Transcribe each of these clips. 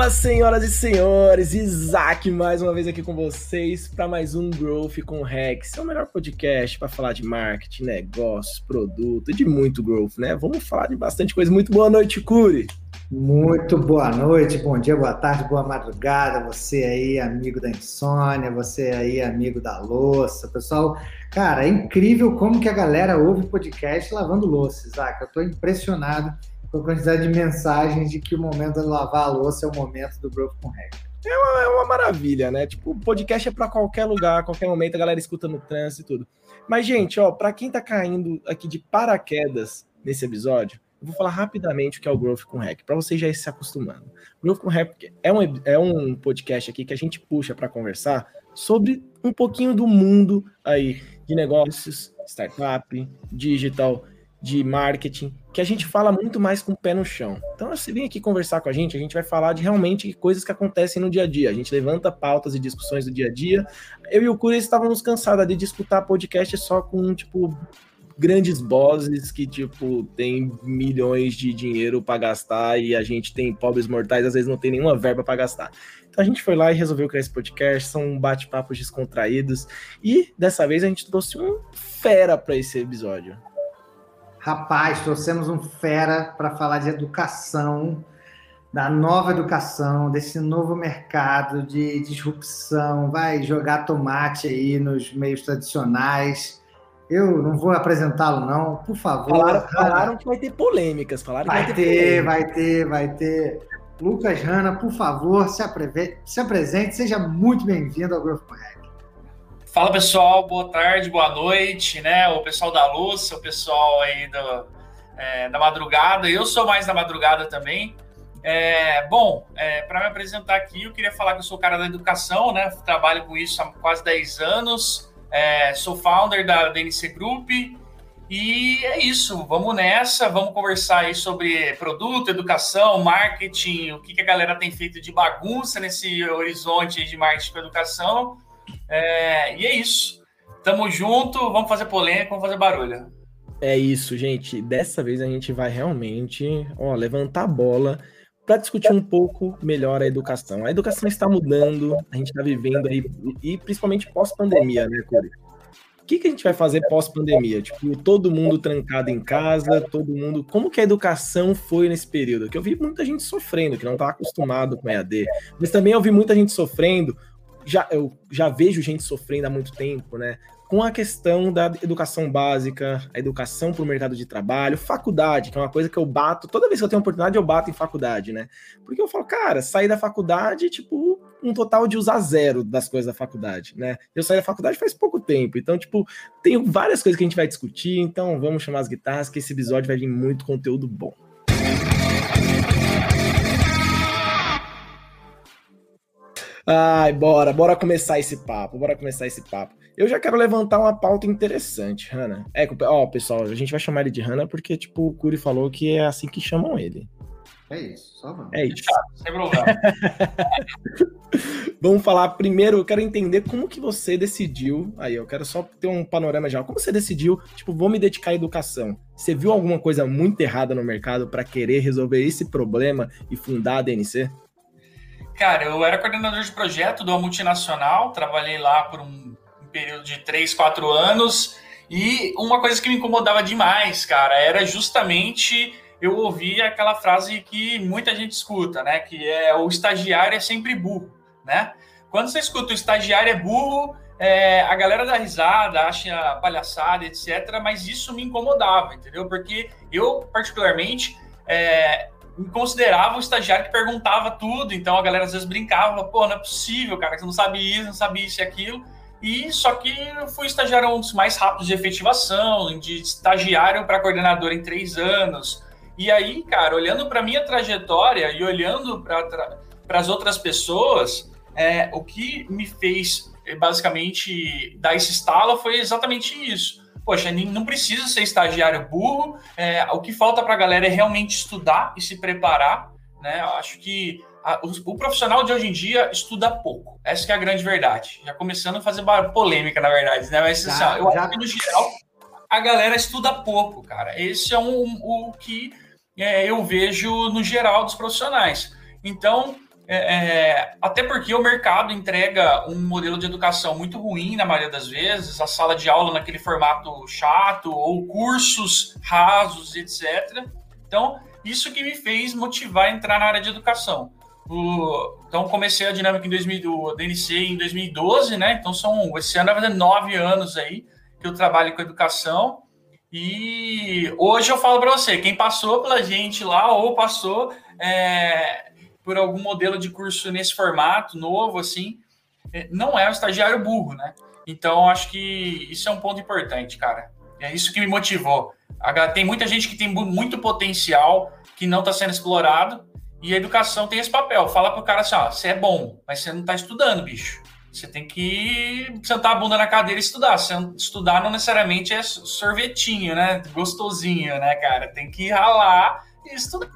Fala, senhoras e senhores, Isaac mais uma vez aqui com vocês para mais um Growth com Rex, é o melhor podcast para falar de marketing, negócios, produto, de muito growth, né? Vamos falar de bastante coisa. Muito boa noite, Curi. Muito boa noite, bom dia, boa tarde, boa madrugada. Você aí, amigo da insônia, você aí, amigo da louça. Pessoal, cara, é incrível como que a galera ouve podcast lavando louça, Isaac. Eu tô impressionado com a quantidade de mensagens de que o momento de lavar a louça é o momento do Growth com. É uma, é uma maravilha, né? Tipo, podcast é para qualquer lugar, qualquer momento, a galera escuta no trânsito e tudo. Mas, gente, ó, para quem tá caindo aqui de paraquedas nesse episódio, eu vou falar rapidamente o que é o Growth com Hack, para vocês já ir se acostumando. Growth com Hack é um, é um podcast aqui que a gente puxa para conversar sobre um pouquinho do mundo aí de negócios, startup, digital, de marketing, que a gente fala muito mais com o pé no chão. Então, você vem aqui conversar com a gente, a gente vai falar de realmente coisas que acontecem no dia a dia. A gente levanta pautas e discussões do dia a dia. Eu e o Curi estávamos cansados de discutir podcast só com, tipo, grandes bosses que, tipo, tem milhões de dinheiro para gastar e a gente tem pobres mortais, às vezes não tem nenhuma verba para gastar. Então a gente foi lá e resolveu criar esse podcast, são bate-papos descontraídos e dessa vez a gente trouxe um fera para esse episódio. Rapaz, trouxemos um fera para falar de educação, da nova educação, desse novo mercado de disrupção, vai jogar tomate aí nos meios tradicionais. Eu não vou apresentá-lo, não, por favor. Falaram, falaram, que vai ter polêmicas. Falaram vai, vai ter, ter vai ter, vai ter. Lucas Hanna, por favor, se, se apresente, seja muito bem-vindo ao Growth Hack. Fala pessoal, boa tarde, boa noite, né? O pessoal da luz, o pessoal aí do, é, da madrugada. Eu sou mais da madrugada também. É, bom, é, para me apresentar aqui, eu queria falar que eu sou cara da educação, né? Trabalho com isso há quase 10 anos. É, sou founder da DNC Group. E é isso, vamos nessa, vamos conversar aí sobre produto, educação, marketing, o que, que a galera tem feito de bagunça nesse horizonte de marketing para educação é, e é isso. Tamo junto, vamos fazer polêmica, vamos fazer barulho. É isso, gente. Dessa vez a gente vai realmente ó, levantar a bola para discutir um pouco melhor a educação. A educação está mudando, a gente está vivendo aí, e principalmente pós-pandemia, né, Curi? O que, que a gente vai fazer pós-pandemia? Tipo, todo mundo trancado em casa, todo mundo. Como que a educação foi nesse período? Que eu vi muita gente sofrendo, que não estava acostumado com EAD. Mas também eu vi muita gente sofrendo já, eu já vejo gente sofrendo há muito tempo, né? Com a questão da educação básica, a educação para o mercado de trabalho, faculdade, que é uma coisa que eu bato, toda vez que eu tenho oportunidade, eu bato em faculdade, né? Porque eu falo, cara, sair da faculdade, tipo, um total de usar zero das coisas da faculdade, né? Eu saí da faculdade faz pouco tempo, então, tipo, tem várias coisas que a gente vai discutir, então vamos chamar as guitarras, que esse episódio vai vir muito conteúdo bom. Ai, bora, bora começar esse papo, bora começar esse papo. Eu já quero levantar uma pauta interessante, Hanna. É, ó, pessoal, a gente vai chamar ele de Hanna porque, tipo, o Curi falou que é assim que chamam ele. É isso, só vamos. É isso. Sem problema. vamos falar primeiro, eu quero entender como que você decidiu. Aí, eu quero só ter um panorama já. Como você decidiu, tipo, vou me dedicar à educação? Você viu alguma coisa muito errada no mercado para querer resolver esse problema e fundar a DNC? Cara, eu era coordenador de projeto de uma multinacional, trabalhei lá por um, período de 3, 4 anos, e uma coisa que me incomodava demais, cara, era justamente eu ouvir aquela frase que muita gente escuta, né? Que é o estagiário é sempre burro, né? Quando você escuta o estagiário é burro, é, a galera dá risada, acha palhaçada, etc. Mas isso me incomodava, entendeu? Porque eu, particularmente, é, considerava o estagiário que perguntava tudo, então a galera às vezes brincava, pô, não é possível, cara, você não sabe isso, não sabe isso e aquilo. E só que fui estagiário um dos mais rápidos de efetivação, de estagiário para coordenador em três anos. E aí, cara, olhando para minha trajetória e olhando para as outras pessoas, é, o que me fez basicamente dar esse estalo foi exatamente isso poxa, não precisa ser estagiário burro. É, o que falta para a galera é realmente estudar e se preparar. Né? Eu acho que a, o, o, profissional de hoje em dia estuda pouco. Essa é a grande verdade. Já começando a fazer polêmica, na verdade, né? Mas assim, eu já... acho que no geral a galera estuda pouco, cara. Esse é um, o que é, eu vejo no geral dos profissionais. Então, é, é, até porque o mercado entrega um modelo de educação muito ruim na maioria das vezes, a sala de aula naquele formato chato, ou cursos rasos, etc. Então, isso que me fez motivar a entrar na área de educação. O, então, comecei a dinâmica em 2000, do DNC em 2012, né? Então, são, esse ano vai fazer nove anos aí que eu trabalho com educação. E hoje eu falo para você, quem passou pela gente lá ou passou é, por algum modelo de curso nesse formato novo, assim, é, não é um estagiário burro, né? Então, acho que isso é um ponto importante, cara. É isso que me motivou. Tem muita gente que tem muito potencial que não está sendo explorado e a educação tem esse papel. Fala pro cara assim, ó, você é bom, mas você não está estudando, bicho. Você tem que sentar a bunda na cadeira e estudar. Estudar não necessariamente é sorvetinho, né? Gostosinho, né, cara? Tem que ralar e estudar.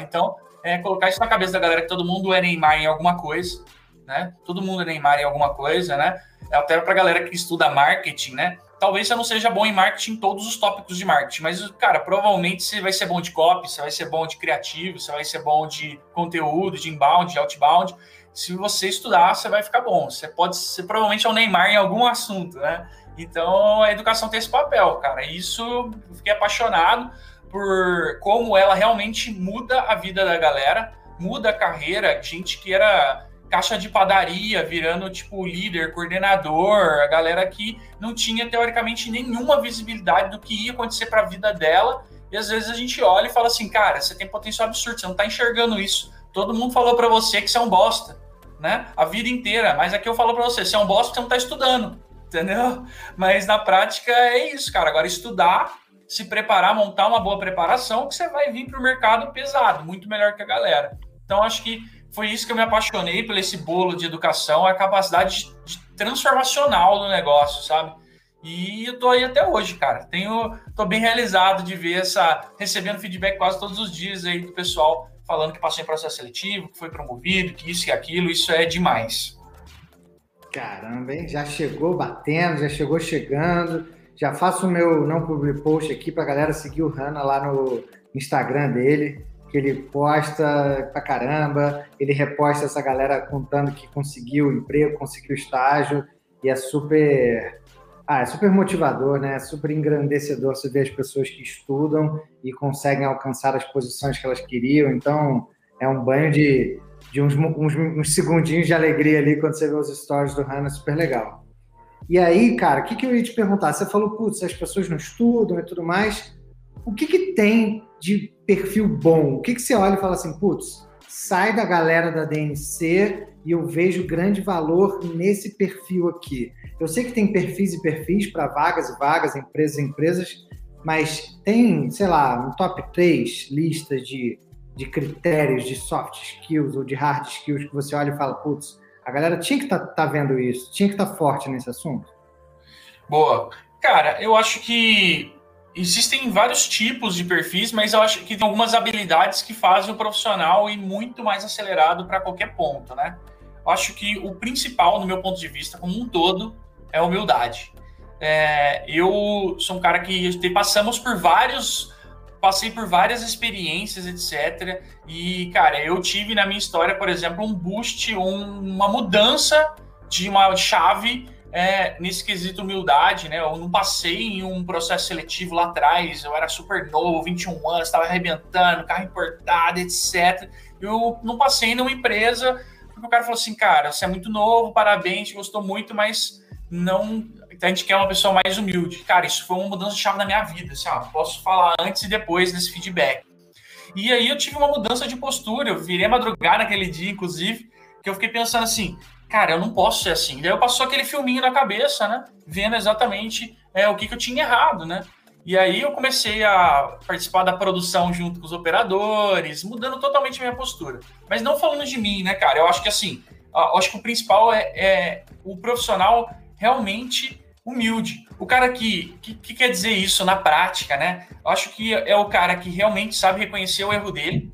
Então, é colocar isso na cabeça da galera que todo mundo é Neymar em alguma coisa, né? Todo mundo é Neymar em alguma coisa, né? Até pra galera que estuda marketing, né? Talvez você não seja bom em marketing em todos os tópicos de marketing, mas, cara, provavelmente você vai ser bom de copy, você vai ser bom de criativo, você vai ser bom de conteúdo, de inbound, de outbound se você estudar, você vai ficar bom. Você pode ser provavelmente é o Neymar em algum assunto, né? Então a educação tem esse papel, cara. Isso eu fiquei apaixonado por como ela realmente muda a vida da galera, muda a carreira. Gente que era caixa de padaria, virando tipo líder, coordenador, a galera que não tinha teoricamente nenhuma visibilidade do que ia acontecer para a vida dela. E às vezes a gente olha e fala assim, cara, você tem potencial absurdo, você não está enxergando isso. Todo mundo falou para você que você é um bosta né? A vida inteira. Mas aqui eu falo para você, você é um bosta, você não está estudando, entendeu? Mas na prática é isso, cara. Agora estudar, se preparar, montar uma boa preparação, que você vai vir para o mercado pesado, muito melhor que a galera. Então acho que foi isso que eu me apaixonei por esse bolo de educação, a capacidade de, transformacional do negócio, sabe? E eu tô aí até hoje, cara. Tenho, tô bem realizado de ver essa recebendo feedback quase todos os dias aí do pessoal falando que passou em processo seletivo, que foi promovido, que isso e aquilo, isso é demais. Caramba, hein? Já chegou batendo, já chegou chegando. Já faço o meu não public post aqui para galera seguir o Hanna lá no Instagram dele, que ele posta pra caramba, ele reposta essa galera contando que conseguiu emprego, conseguiu estágio, e é super ah, é super motivador, né? É super engrandecedor você ver as pessoas que estudam e conseguem alcançar as posições que elas queriam. Então, é um banho de, de uns, uns, uns segundinhos de alegria ali quando você vê os stories do Hannah, super legal. E aí, cara, o que, que eu ia te perguntar? Você falou, putz, as pessoas não estudam e tudo mais. O que, que tem de perfil bom? O que, que você olha e fala assim, putz, sai da galera da DNC e eu vejo grande valor nesse perfil aqui. Eu sei que tem perfis e perfis para vagas e vagas, empresas e empresas, mas tem, sei lá, um top 3 listas de, de critérios de soft skills ou de hard skills que você olha e fala, putz, a galera tinha que estar tá, tá vendo isso, tinha que estar tá forte nesse assunto? Boa. Cara, eu acho que existem vários tipos de perfis, mas eu acho que tem algumas habilidades que fazem o profissional ir muito mais acelerado para qualquer ponto, né? Eu acho que o principal, no meu ponto de vista, como um todo, é humildade. É, eu sou um cara que passamos por vários, passei por várias experiências, etc. E, cara, eu tive na minha história, por exemplo, um boost, um, uma mudança de uma chave é, nesse quesito humildade, né? Eu não passei em um processo seletivo lá atrás, eu era super novo, 21 anos, estava arrebentando, carro importado, etc. Eu não passei numa empresa porque o cara falou assim, cara, você é muito novo, parabéns, gostou muito, mas não. A gente quer uma pessoa mais humilde. Cara, isso foi uma mudança chave na minha vida. Assim, ó, posso falar antes e depois desse feedback. E aí eu tive uma mudança de postura. Eu virei madrugar naquele dia, inclusive, que eu fiquei pensando assim, cara, eu não posso ser assim. Daí eu passou aquele filminho na cabeça, né? Vendo exatamente é, o que, que eu tinha errado, né? E aí eu comecei a participar da produção junto com os operadores, mudando totalmente a minha postura. Mas não falando de mim, né, cara? Eu acho que assim, acho que o principal é, é o profissional realmente humilde. O cara que, que, que, quer dizer isso na prática, né? Eu acho que é o cara que realmente sabe reconhecer o erro dele.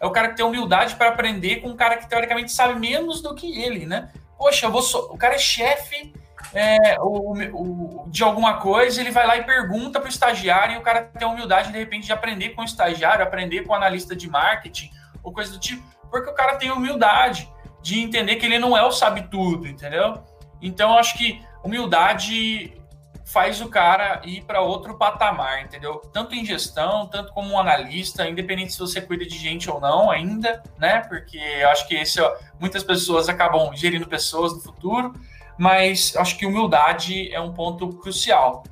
É o cara que tem humildade para aprender com um cara que teoricamente sabe menos do que ele, né? Poxa, so... o cara é chefe é, o, o, de alguma coisa, ele vai lá e pergunta para o estagiário e o cara tem a humildade de repente de aprender com o estagiário, aprender com o analista de marketing ou coisa do tipo. porque o cara tem humildade de entender que ele não é o sabe tudo, entendeu? Então acho que humildade faz o cara ir para outro patamar, entendeu? Tanto em gestão, tanto como um analista, independente se você cuida de gente ou não ainda, né? Porque eu acho que esse, ó, muitas pessoas acabam gerindo pessoas no futuro, mas acho que humildade é um ponto crucial.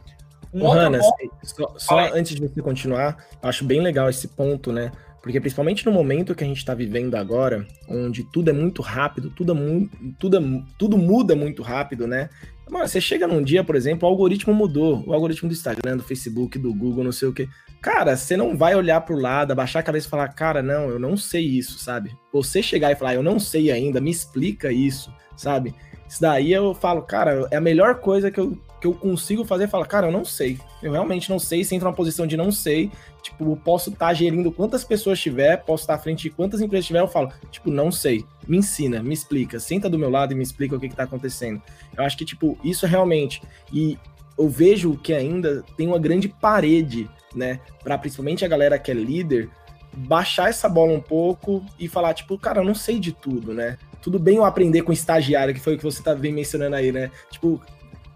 Um ponto... só, só antes de você continuar, acho bem legal esse ponto, né? Porque principalmente no momento que a gente está vivendo agora, onde tudo é muito rápido, tudo, é tudo, tudo muda muito rápido, né? Mano, você chega num dia, por exemplo, o algoritmo mudou. O algoritmo do Instagram, do Facebook, do Google, não sei o quê. Cara, você não vai olhar pro lado, abaixar a cabeça e falar, cara, não, eu não sei isso, sabe? Você chegar e falar, eu não sei ainda, me explica isso, sabe? Isso daí eu falo, cara, é a melhor coisa que eu, que eu consigo fazer. Fala, cara, eu não sei. Eu realmente não sei. Se entra numa posição de não sei, tipo, posso estar tá gerindo quantas pessoas tiver, posso estar tá à frente de quantas empresas tiver, eu falo, tipo, não sei. Me ensina, me explica. Senta do meu lado e me explica o que, que tá acontecendo. Eu acho que, tipo, isso realmente. E eu vejo que ainda tem uma grande parede, né? Para principalmente a galera que é líder, baixar essa bola um pouco e falar, tipo, cara, eu não sei de tudo, né? tudo bem eu aprender com estagiário, que foi o que você tá bem mencionando aí, né? Tipo,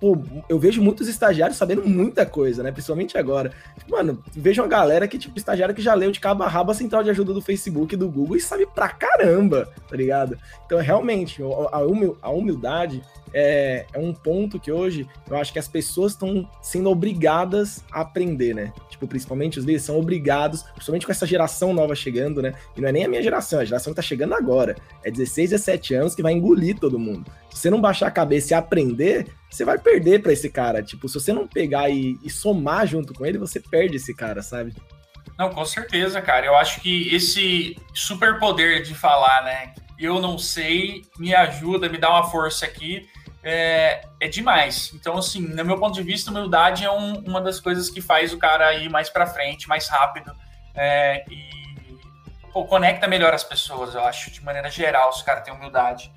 pô, eu vejo muitos estagiários sabendo muita coisa, né? Principalmente agora. Tipo, mano, vejo uma galera que, tipo, estagiário que já leu de cabo a rabo a central de ajuda do Facebook e do Google e sabe pra caramba, tá ligado? Então, realmente, a humildade é, é um ponto que hoje eu acho que as pessoas estão sendo obrigadas a aprender, né? Tipo, principalmente os líderes são obrigados, principalmente com essa geração nova chegando, né? E não é nem a minha geração, é a geração que tá chegando agora. É 16, 17 anos que vai engolir todo mundo. Se você não baixar a cabeça e aprender, você vai perder para esse cara. Tipo, se você não pegar e, e somar junto com ele, você perde esse cara, sabe? Não, com certeza, cara. Eu acho que esse superpoder de falar, né? Eu não sei, me ajuda, me dá uma força aqui é, é demais. Então, assim, no meu ponto de vista, humildade é um, uma das coisas que faz o cara ir mais para frente, mais rápido é, e pô, conecta melhor as pessoas, eu acho, de maneira geral, se o cara tem humildade.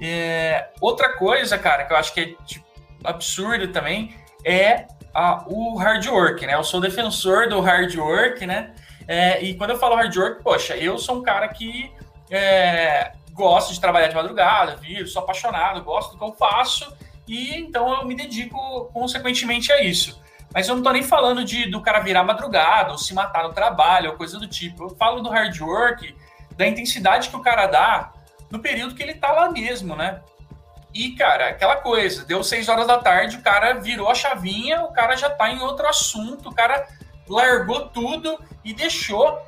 É, outra coisa, cara, que eu acho que é tipo, absurdo também é a, o hard work, né? Eu sou defensor do hard work, né? É, e quando eu falo hard work, poxa, eu sou um cara que é, gosto de trabalhar de madrugada, vivo, sou apaixonado, gosto do que eu faço e então eu me dedico consequentemente a isso. Mas eu não tô nem falando de do cara virar madrugada ou se matar no trabalho ou coisa do tipo. Eu falo do hard work, da intensidade que o cara dá no período que ele tá lá mesmo, né? E, cara, aquela coisa, deu seis horas da tarde, o cara virou a chavinha, o cara já tá em outro assunto, o cara largou tudo e deixou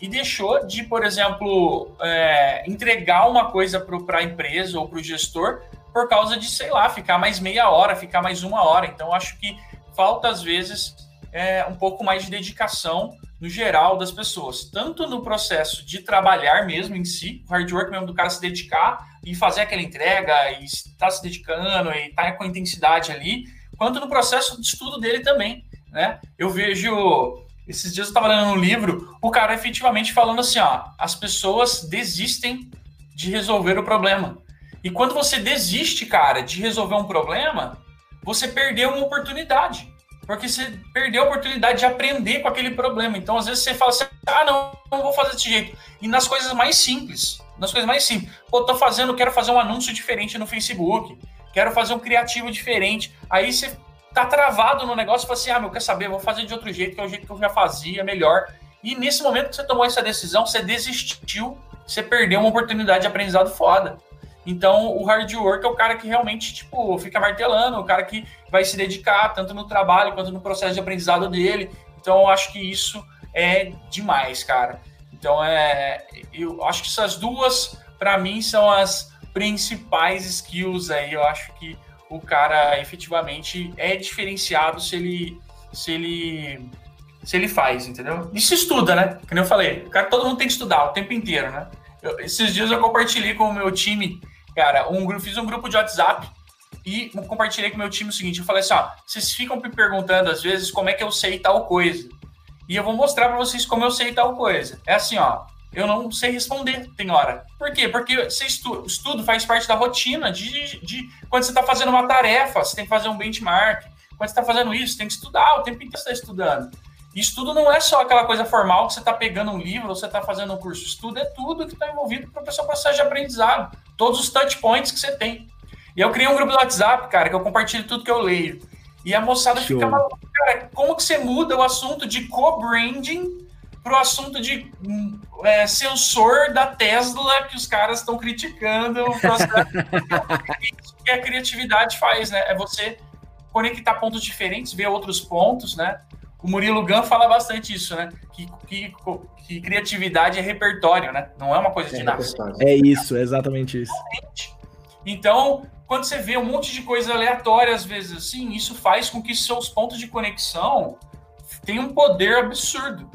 e deixou de, por exemplo, é, entregar uma coisa para a empresa ou para o gestor por causa de, sei lá, ficar mais meia hora, ficar mais uma hora. Então, acho que falta, às vezes, é, um pouco mais de dedicação no geral das pessoas, tanto no processo de trabalhar mesmo em si, hard work mesmo do cara se dedicar e fazer aquela entrega e estar tá se dedicando e estar tá com intensidade ali, quanto no processo de estudo dele também, né? Eu vejo esses dias eu estava lendo um livro, o cara efetivamente falando assim, ó, as pessoas desistem de resolver o problema. E quando você desiste, cara, de resolver um problema, você perdeu uma oportunidade. Porque você perdeu a oportunidade de aprender com aquele problema. Então, às vezes, você fala assim, ah, não, não vou fazer desse jeito. E nas coisas mais simples, nas coisas mais simples. Pô, tô fazendo, quero fazer um anúncio diferente no Facebook, quero fazer um criativo diferente. Aí você tá travado no negócio e fala assim: ah, meu, quer saber? Vou fazer de outro jeito, que é o jeito que eu já fazia, melhor. E nesse momento que você tomou essa decisão, você desistiu, você perdeu uma oportunidade de aprendizado foda. Então, o hard work é o cara que realmente, tipo, fica martelando, o cara que vai se dedicar tanto no trabalho quanto no processo de aprendizado dele. Então, eu acho que isso é demais, cara. Então, é, eu acho que essas duas, para mim, são as principais skills aí. Eu acho que o cara efetivamente é diferenciado se ele se ele se ele faz, entendeu? E se estuda, né? Como eu falei, cara todo mundo tem que estudar o tempo inteiro, né? Eu, esses dias eu compartilhei com o meu time, cara, um fiz um grupo de WhatsApp e compartilhei com o meu time o seguinte, eu falei assim, ó, vocês ficam me perguntando às vezes como é que eu sei tal coisa. E eu vou mostrar para vocês como eu sei tal coisa. É assim, ó, eu não sei responder, tem hora. Por quê? Porque você estudo, estudo faz parte da rotina de, de quando você está fazendo uma tarefa, você tem que fazer um benchmark. Quando você está fazendo isso, você tem que estudar, o tempo inteiro você está estudando. Estudo não é só aquela coisa formal que você está pegando um livro ou você está fazendo um curso. Estudo é tudo que está envolvido para o seu processo de aprendizado. Todos os touch points que você tem. E eu criei um grupo do WhatsApp, cara, que eu compartilho tudo que eu leio. E a moçada Show. fica maluca, cara, como que você muda o assunto de co-branding para o assunto de hum, é, sensor da Tesla que os caras estão criticando. Isso que a criatividade faz, né? É você conectar pontos diferentes, ver outros pontos, né? O Murilo Gun fala bastante isso, né? Que, que, que criatividade é repertório, né? Não é uma coisa de é nascer. É isso, é exatamente isso. Então, quando você vê um monte de coisa aleatória, às vezes assim, isso faz com que seus pontos de conexão tenham um poder absurdo.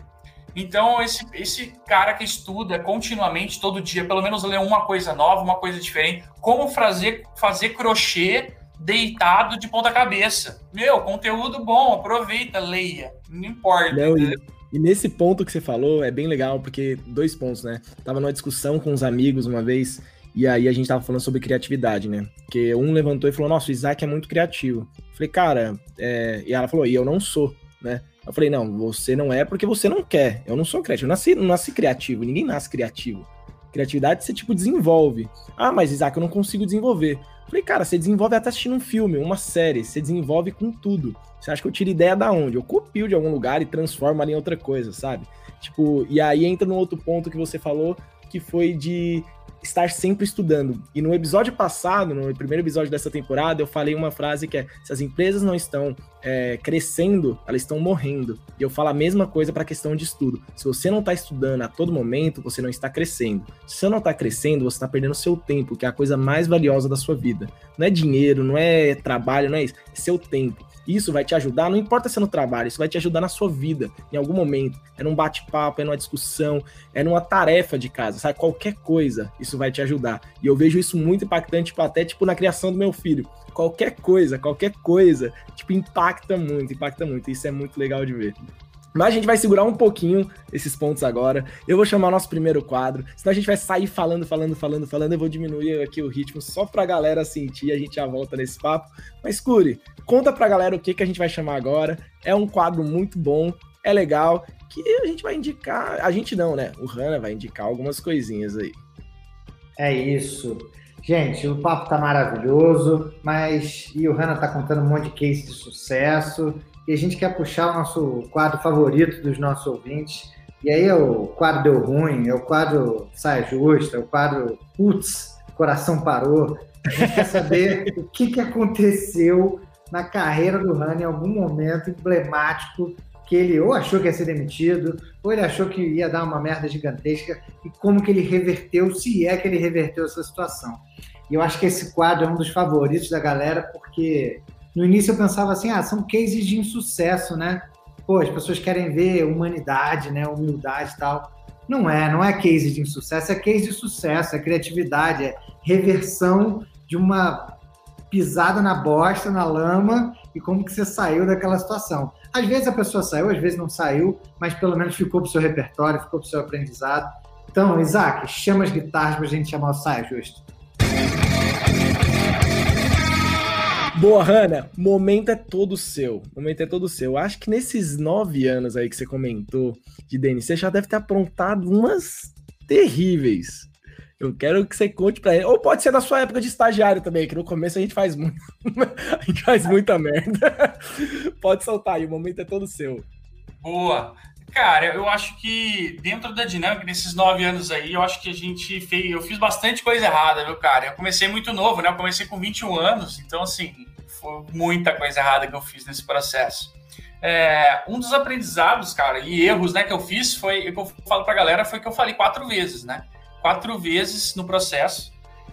Então, esse, esse cara que estuda continuamente, todo dia, pelo menos lê uma coisa nova, uma coisa diferente, como fazer, fazer crochê deitado de ponta cabeça. Meu, conteúdo bom, aproveita, leia, não importa. Não, e, e, nesse ponto que você falou, é bem legal, porque dois pontos, né? Tava numa discussão com uns amigos uma vez, e aí a gente tava falando sobre criatividade, né? Porque um levantou e falou, nossa, o Isaac é muito criativo. Eu falei, cara, é... e ela falou, e eu não sou, né? Eu falei, não, você não é porque você não quer. Eu não sou criativo. Eu nasci, não nasci criativo, ninguém nasce criativo. Criatividade você, tipo, desenvolve. Ah, mas Isaac, eu não consigo desenvolver. Falei, cara, você desenvolve até assistindo um filme, uma série. Você desenvolve com tudo. Você acha que eu tiro ideia da onde? Eu copio de algum lugar e transformo ali em outra coisa, sabe? Tipo, e aí entra no outro ponto que você falou, que foi de estar sempre estudando. E no episódio passado, no primeiro episódio dessa temporada, eu falei uma frase que é: se as empresas não estão é, crescendo, elas estão morrendo. E eu falo a mesma coisa para a questão de estudo. Se você não está estudando a todo momento, você não está crescendo. Se você não está crescendo, você está perdendo seu tempo, que é a coisa mais valiosa da sua vida. Não é dinheiro, não é trabalho, não é isso. É seu tempo. Isso vai te ajudar, não importa se é no trabalho, isso vai te ajudar na sua vida, em algum momento. É num bate-papo, é numa discussão, é numa tarefa de casa, sabe? Qualquer coisa, isso vai te ajudar. E eu vejo isso muito impactante, tipo, até tipo na criação do meu filho. Qualquer coisa, qualquer coisa, tipo, impacta muito, impacta muito. Isso é muito legal de ver. Mas a gente vai segurar um pouquinho esses pontos agora. Eu vou chamar o nosso primeiro quadro. Senão a gente vai sair falando, falando, falando, falando. Eu vou diminuir aqui o ritmo só pra galera sentir. A gente já volta nesse papo. Mas, Curi, conta pra galera o que, que a gente vai chamar agora. É um quadro muito bom, é legal. Que a gente vai indicar. A gente não, né? O Hanna vai indicar algumas coisinhas aí. É isso. Gente, o papo tá maravilhoso, mas e o Hanna tá contando um monte de case de sucesso e a gente quer puxar o nosso quadro favorito dos nossos ouvintes. E aí é o quadro Deu Ruim, é o quadro Saia Justa, é o quadro Putz, Coração Parou. A gente quer saber o que, que aconteceu na carreira do Rani em algum momento emblemático que ele ou achou que ia ser demitido, ou ele achou que ia dar uma merda gigantesca, e como que ele reverteu, se é que ele reverteu essa situação. E eu acho que esse quadro é um dos favoritos da galera, porque no início eu pensava assim, ah, são cases de insucesso, né? Pô, as pessoas querem ver humanidade, né? Humildade e tal. Não é, não é case de insucesso, é case de sucesso, é criatividade, é reversão de uma pisada na bosta, na lama, e como que você saiu daquela situação. Às vezes a pessoa saiu, às vezes não saiu, mas pelo menos ficou pro seu repertório, ficou pro seu aprendizado. Então, Isaac, chama as guitarras pra gente chamar o Saia Justo. Boa, Hanna, momento é todo seu. Momento é todo seu. Acho que nesses nove anos aí que você comentou de Denis, você já deve ter aprontado umas terríveis. Eu quero que você conte pra ele. Ou pode ser da sua época de estagiário também, que no começo a gente faz muito. a gente faz muita merda. pode soltar aí, o momento é todo seu. Boa. Cara, eu acho que dentro da dinâmica desses nove anos aí, eu acho que a gente fez. Eu fiz bastante coisa errada, viu, cara? Eu comecei muito novo, né? Eu comecei com 21 anos, então, assim, foi muita coisa errada que eu fiz nesse processo. É, um dos aprendizados, cara, e erros, né, que eu fiz foi, o que eu falo pra galera, foi que eu falei quatro vezes, né? Quatro vezes no processo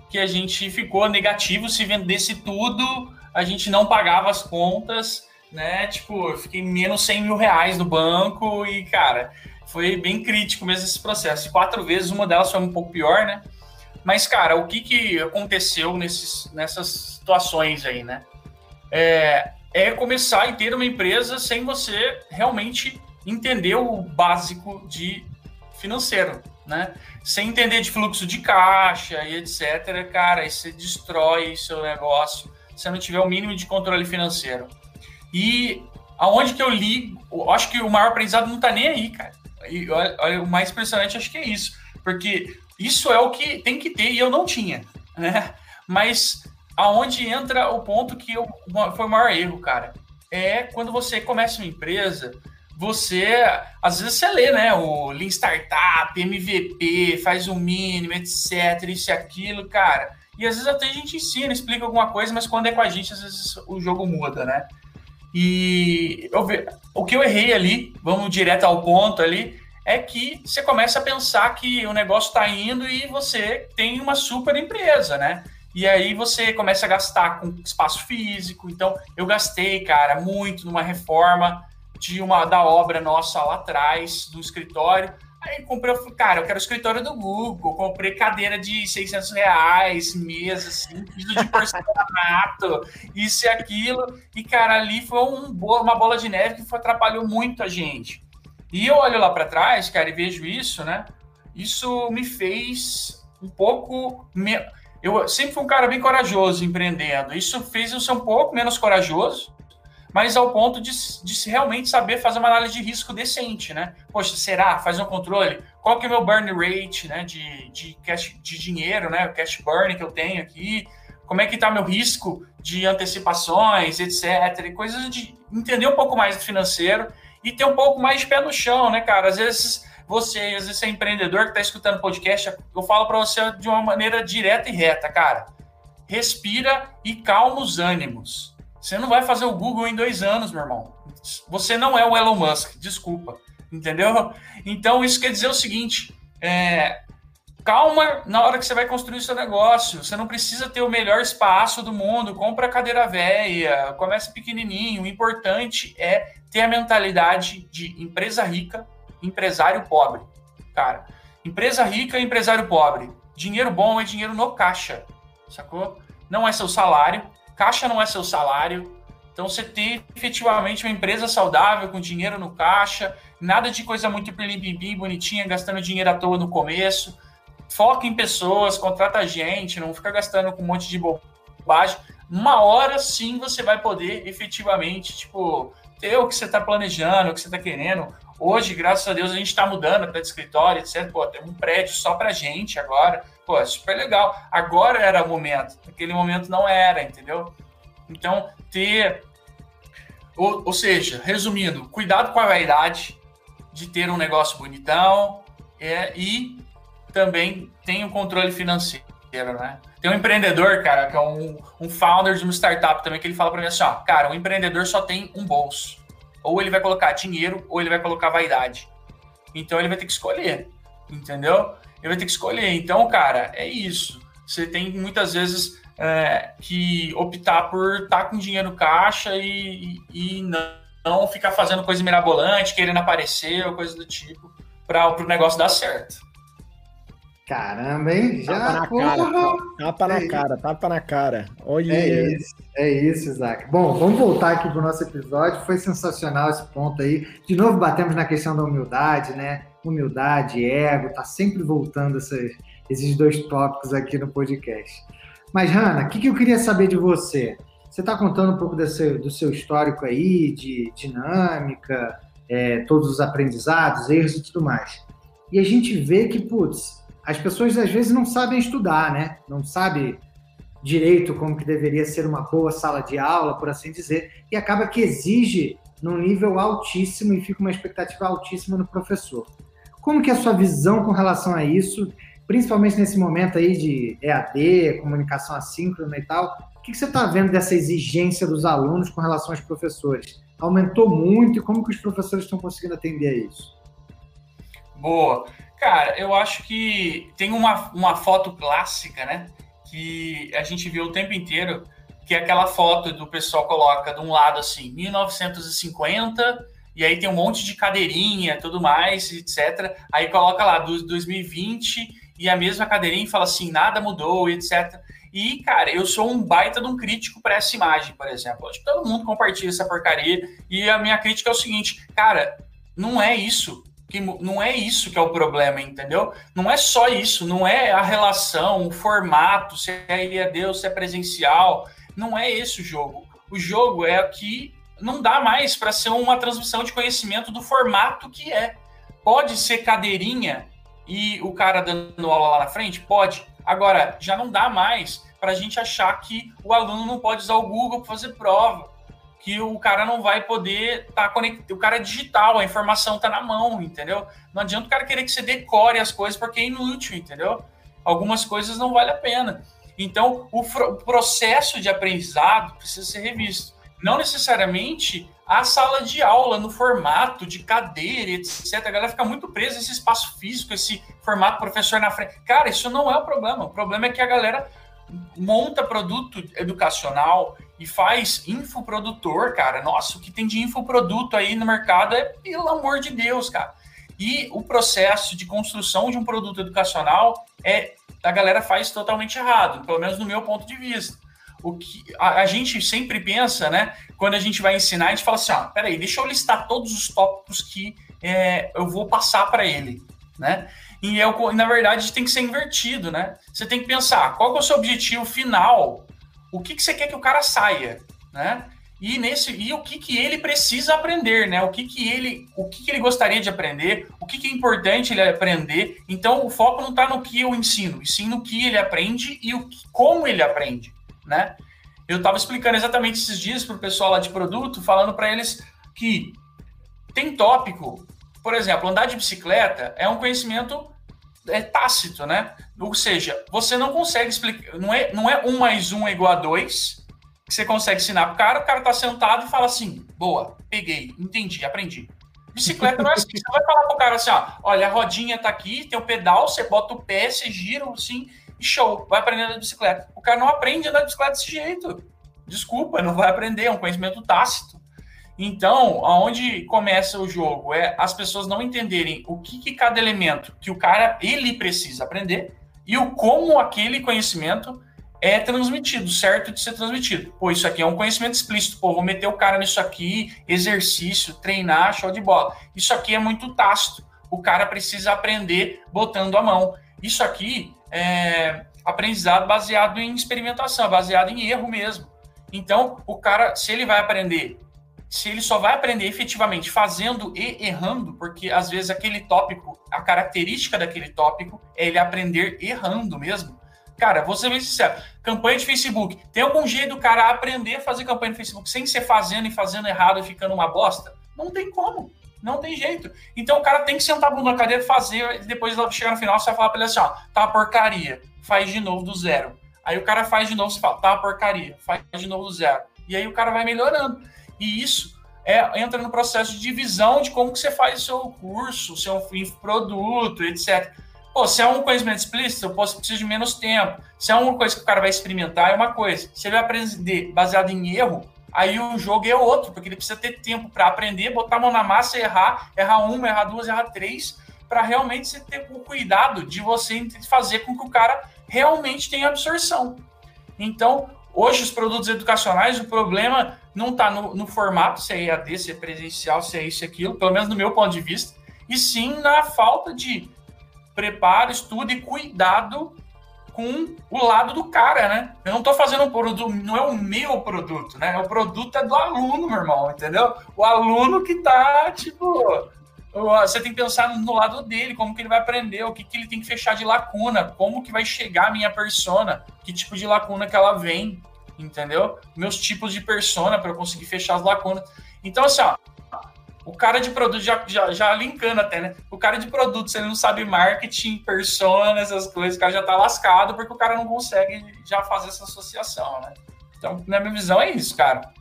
que a gente ficou negativo se vendesse tudo, a gente não pagava as contas, né? Tipo, eu fiquei menos 100 mil reais no banco e, cara, foi bem crítico mesmo esse processo. Quatro vezes, uma delas foi um pouco pior, né? Mas, cara, o que, que aconteceu nesses, nessas situações aí, né? é, é começar a ter uma empresa sem você realmente entender o básico de financeiro, né? Sem entender de fluxo de caixa e etc, cara, aí você destrói seu negócio se não tiver o mínimo de controle financeiro. E aonde que eu li, eu acho que o maior aprendizado não tá nem aí, cara. E olha, o mais impressionante acho que é isso, porque isso é o que tem que ter e eu não tinha, né? Mas aonde entra o ponto que eu, foi o maior erro, cara, é quando você começa uma empresa, você, às vezes você lê, né, o Lean Startup, MVP, faz o um mínimo, etc, isso e aquilo, cara, e às vezes até a gente ensina, explica alguma coisa, mas quando é com a gente, às vezes o jogo muda, né? E ve... o que eu errei ali, vamos direto ao ponto ali, é que você começa a pensar que o negócio está indo e você tem uma super empresa, né? E aí você começa a gastar com espaço físico. Então, eu gastei, cara, muito numa reforma de uma da obra nossa lá atrás, do escritório. Aí comprei, eu falei, cara, eu quero o escritório do Google. Comprei cadeira de 600 reais, mesa, assim, de porcelanato, isso e aquilo. E, cara, ali foi um, uma bola de neve que foi, atrapalhou muito a gente. E eu olho lá para trás, cara, e vejo isso, né? Isso me fez um pouco. Me... Eu sempre fui um cara bem corajoso empreendendo. Isso fez eu ser um pouco menos corajoso, mas ao ponto de, de realmente saber fazer uma análise de risco decente, né? Poxa, será? Fazer um controle? Qual que é o meu burn rate, né? De, de, cash, de dinheiro, né? O cash burn que eu tenho aqui. Como é que está meu risco de antecipações, etc. E coisas de entender um pouco mais do financeiro e ter um pouco mais de pé no chão, né, cara? Às vezes você, às vezes você é empreendedor que está escutando podcast, eu falo para você de uma maneira direta e reta, cara. Respira e calma os ânimos. Você não vai fazer o Google em dois anos, meu irmão. Você não é o Elon Musk, desculpa. Entendeu? Então, isso quer dizer o seguinte: é, calma na hora que você vai construir seu negócio. Você não precisa ter o melhor espaço do mundo. Compra cadeira velha, comece pequenininho. O importante é ter a mentalidade de empresa rica, empresário pobre. Cara, empresa rica, empresário pobre. Dinheiro bom é dinheiro no caixa, sacou? Não é seu salário. Caixa não é seu salário. Então, você ter efetivamente uma empresa saudável, com dinheiro no caixa, nada de coisa muito pilim bonitinha, gastando dinheiro à toa no começo. Foca em pessoas, contrata gente, não fica gastando com um monte de bobagem. Uma hora sim você vai poder efetivamente, tipo, ter o que você está planejando, o que você está querendo. Hoje, graças a Deus, a gente está mudando de escritório, etc. Pô, tem um prédio só para gente agora. Pô, é super legal. Agora era o momento. Naquele momento não era, entendeu? Então, ter. Ou, ou seja, resumindo, cuidado com a vaidade de ter um negócio bonitão é, e também tem o um controle financeiro, né? Tem um empreendedor, cara, que é um, um founder de uma startup também, que ele fala para mim assim, ó, cara, um empreendedor só tem um bolso. Ou ele vai colocar dinheiro, ou ele vai colocar vaidade. Então ele vai ter que escolher, entendeu? Ele vai ter que escolher. Então, cara, é isso. Você tem muitas vezes é, que optar por estar tá com dinheiro caixa e, e, não, não ficar fazendo coisa mirabolante, querendo aparecer ou coisa do tipo, para o negócio dar certo. Caramba, hein? Já, tapa na porra. cara, tapa na é cara, tapa na cara. Olha. É isso, é isso, Isaac. Bom, vamos voltar aqui para o nosso episódio. Foi sensacional esse ponto aí. De novo, batemos na questão da humildade, né? Humildade, ego, tá sempre voltando esses, esses dois tópicos aqui no podcast. Mas, Hanna, o que, que eu queria saber de você? Você está contando um pouco desse, do seu histórico aí, de dinâmica, é, todos os aprendizados, erros e tudo mais. E a gente vê que, putz, as pessoas às vezes não sabem estudar, né? Não sabem direito como que deveria ser uma boa sala de aula, por assim dizer, e acaba que exige num nível altíssimo e fica uma expectativa altíssima no professor. Como que é a sua visão com relação a isso, principalmente nesse momento aí de EAD, comunicação assíncrona e tal? O que, que você está vendo dessa exigência dos alunos com relação aos professores? Aumentou muito e como que os professores estão conseguindo atender a isso? Boa. Cara, eu acho que tem uma, uma foto clássica, né? Que a gente viu o tempo inteiro, que é aquela foto do pessoal coloca de um lado assim, 1950, e aí tem um monte de cadeirinha, tudo mais, etc. Aí coloca lá, do 2020, e a mesma cadeirinha e fala assim, nada mudou, etc. E, cara, eu sou um baita de um crítico para essa imagem, por exemplo. Acho que todo mundo compartilha essa porcaria. E a minha crítica é o seguinte, cara, não é isso que não é isso que é o problema, entendeu? Não é só isso, não é a relação, o formato, se é IAD ou se é presencial, não é esse o jogo. O jogo é que não dá mais para ser uma transmissão de conhecimento do formato que é. Pode ser cadeirinha e o cara dando aula lá na frente? Pode. Agora, já não dá mais para a gente achar que o aluno não pode usar o Google para fazer prova, que o cara não vai poder estar tá conectado. O cara é digital, a informação está na mão, entendeu? Não adianta o cara querer que você decore as coisas porque é inútil, entendeu? Algumas coisas não vale a pena. Então, o, o processo de aprendizado precisa ser revisto. Não necessariamente a sala de aula no formato de cadeira, etc. A galera fica muito presa esse espaço físico, esse formato professor na frente. Cara, isso não é o problema. O problema é que a galera monta produto educacional e faz infoprodutor, cara. Nossa, o que tem de infoproduto aí no mercado é pelo amor de Deus, cara. E o processo de construção de um produto educacional é a galera faz totalmente errado, pelo menos no meu ponto de vista. O que a, a gente sempre pensa, né? Quando a gente vai ensinar, a gente fala assim: ó, peraí, deixa eu listar todos os tópicos que é, eu vou passar para ele, né? E eu, na verdade tem que ser invertido, né? Você tem que pensar qual é o seu objetivo final, o que, que você quer que o cara saia, né? e nesse e o que, que ele precisa aprender, né? O que, que ele o que, que ele gostaria de aprender, o que, que é importante ele aprender. Então o foco não está no que eu ensino, e sim no que ele aprende e o que, como ele aprende, né? Eu estava explicando exatamente esses dias para o pessoal lá de produto, falando para eles que tem tópico, por exemplo, andar de bicicleta é um conhecimento é tácito, né? Ou seja, você não consegue explicar, não é, não é um mais um é igual a dois, que você consegue ensinar pro cara, o cara tá sentado e fala assim: boa, peguei, entendi, aprendi. Bicicleta não é assim. Você vai falar pro cara assim: ó, olha, a rodinha tá aqui, tem o pedal, você bota o pé, você gira assim, e show, vai aprender a andar de bicicleta. O cara não aprende a andar de bicicleta desse jeito. Desculpa, não vai aprender, é um conhecimento tácito. Então, aonde começa o jogo é as pessoas não entenderem o que, que cada elemento que o cara ele precisa aprender e o como aquele conhecimento é transmitido, certo de ser transmitido. Pô, isso aqui é um conhecimento explícito. Pô, vou meter o cara nisso aqui, exercício, treinar, show de bola. Isso aqui é muito tácito. O cara precisa aprender botando a mão. Isso aqui é aprendizado baseado em experimentação, baseado em erro mesmo. Então, o cara, se ele vai aprender, se ele só vai aprender efetivamente fazendo e errando, porque às vezes aquele tópico, a característica daquele tópico é ele aprender errando mesmo. Cara, vou ser bem sincero. Campanha de Facebook. Tem algum jeito do cara aprender a fazer campanha no Facebook sem ser fazendo e fazendo errado e ficando uma bosta? Não tem como. Não tem jeito. Então o cara tem que sentar a bunda na cadeira, fazer, e depois chegar no final, você vai falar pra ele assim: ó, tá uma porcaria. Faz de novo do zero. Aí o cara faz de novo, você fala, tá uma porcaria. Faz de novo do zero. E aí o cara vai melhorando. E isso é, entra no processo de divisão de como que você faz o seu curso, o seu produto, etc. Pô, se é um conhecimento explícito, eu posso precisar de menos tempo. Se é uma coisa que o cara vai experimentar, é uma coisa. Se ele vai aprender baseado em erro, aí o jogo é outro, porque ele precisa ter tempo para aprender, botar a mão na massa, errar, errar uma, errar duas, errar três, para realmente você ter o cuidado de você fazer com que o cara realmente tenha absorção. Então, hoje os produtos educacionais, o problema não está no, no, formato, se é EAD, se é presencial, se é isso e aquilo, pelo menos no meu ponto de vista, e sim na falta de preparo, estudo e cuidado com o lado do cara, né? Eu não estou fazendo um produto, não é o meu produto, né? O produto é do aluno, meu irmão, entendeu? O aluno que tá, tipo, você tem que pensar no lado dele, como que ele vai aprender, o que, que ele tem que fechar de lacuna, como que vai chegar a minha persona, que tipo de lacuna que ela vem, entendeu? Meus tipos de persona para eu conseguir fechar as lacunas. Então, assim, ó, o cara de produto, já, já, já linkando até, né? O cara de produto, se ele não sabe marketing, persona, essas coisas, o cara já tá lascado porque o cara não consegue já fazer essa associação, né? Então, na minha visão, é isso, cara.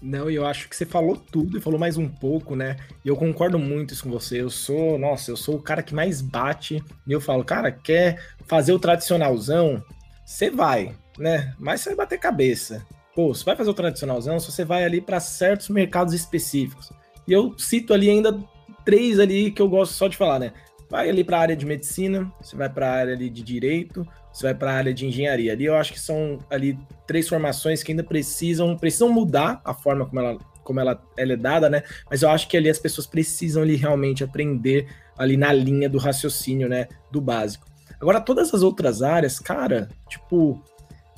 Não, eu acho que você falou tudo e falou mais um pouco, né? E eu concordo muito isso com você. Eu sou, nossa, eu sou o cara que mais bate. E eu falo, cara, quer fazer o tradicionalzão? Você vai, né? Mas você vai bater cabeça. Pô, você vai fazer o tradicionalzão se você vai ali para certos mercados específicos. E eu cito ali ainda três ali que eu gosto só de falar, né? Vai ali para a área de medicina, você vai para a área ali de direito, você vai para a área de engenharia. Ali eu acho que são ali três formações que ainda precisam precisam mudar a forma como ela como ela, ela é dada, né? Mas eu acho que ali as pessoas precisam ali realmente aprender ali na linha do raciocínio, né, do básico. Agora todas as outras áreas, cara, tipo,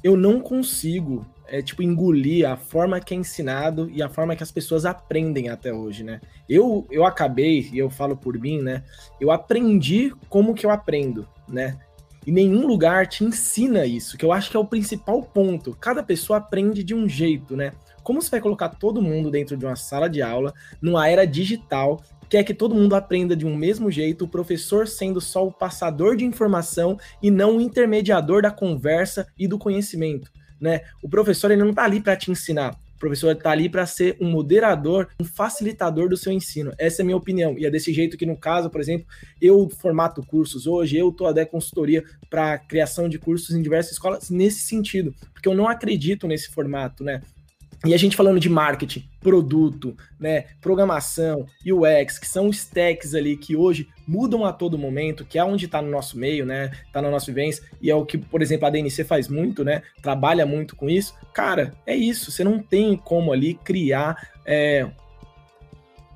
eu não consigo é tipo engolir a forma que é ensinado e a forma que as pessoas aprendem até hoje, né? Eu, eu acabei, e eu falo por mim, né? Eu aprendi como que eu aprendo, né? E nenhum lugar te ensina isso, que eu acho que é o principal ponto. Cada pessoa aprende de um jeito, né? Como você vai colocar todo mundo dentro de uma sala de aula, numa era digital, quer que todo mundo aprenda de um mesmo jeito, o professor sendo só o passador de informação e não o intermediador da conversa e do conhecimento, né? O professor ele não está ali para te ensinar, o professor está ali para ser um moderador, um facilitador do seu ensino. Essa é a minha opinião. E é desse jeito que, no caso, por exemplo, eu formato cursos hoje, eu estou até consultoria para criação de cursos em diversas escolas nesse sentido, porque eu não acredito nesse formato, né? E a gente falando de marketing, produto, né, programação, UX, que são os stacks ali que hoje mudam a todo momento, que é onde está no nosso meio, né, está no nosso vivência, e é o que, por exemplo, a DNC faz muito, né, trabalha muito com isso. Cara, é isso, você não tem como ali criar é,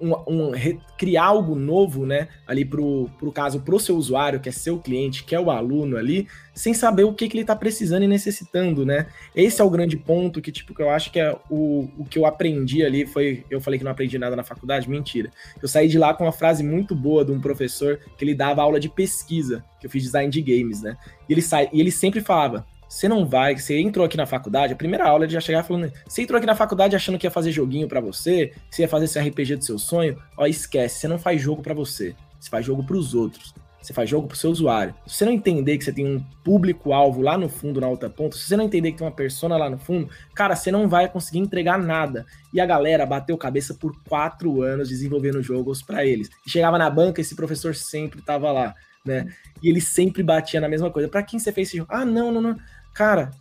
um, um, criar algo novo, né, ali pro, pro caso, pro seu usuário, que é seu cliente, que é o aluno ali, sem saber o que, que ele tá precisando e necessitando, né? Esse é o grande ponto que, tipo, que eu acho que é o, o que eu aprendi ali, foi, eu falei que não aprendi nada na faculdade, mentira. Eu saí de lá com uma frase muito boa de um professor que ele dava aula de pesquisa, que eu fiz design de games, né? E ele, sai, e ele sempre falava, você não vai, você entrou aqui na faculdade, a primeira aula ele já chegava falando, você entrou aqui na faculdade achando que ia fazer joguinho para você, que você ia fazer esse RPG do seu sonho, ó, esquece, você não faz jogo para você, você faz jogo para os outros. Você faz jogo pro seu usuário. Se você não entender que você tem um público-alvo lá no fundo, na outra ponta, se você não entender que tem uma persona lá no fundo, cara, você não vai conseguir entregar nada. E a galera bateu cabeça por quatro anos desenvolvendo jogos para eles. E chegava na banca, esse professor sempre tava lá, né? E ele sempre batia na mesma coisa. Para quem você fez esse jogo? Ah, não, não, não cara,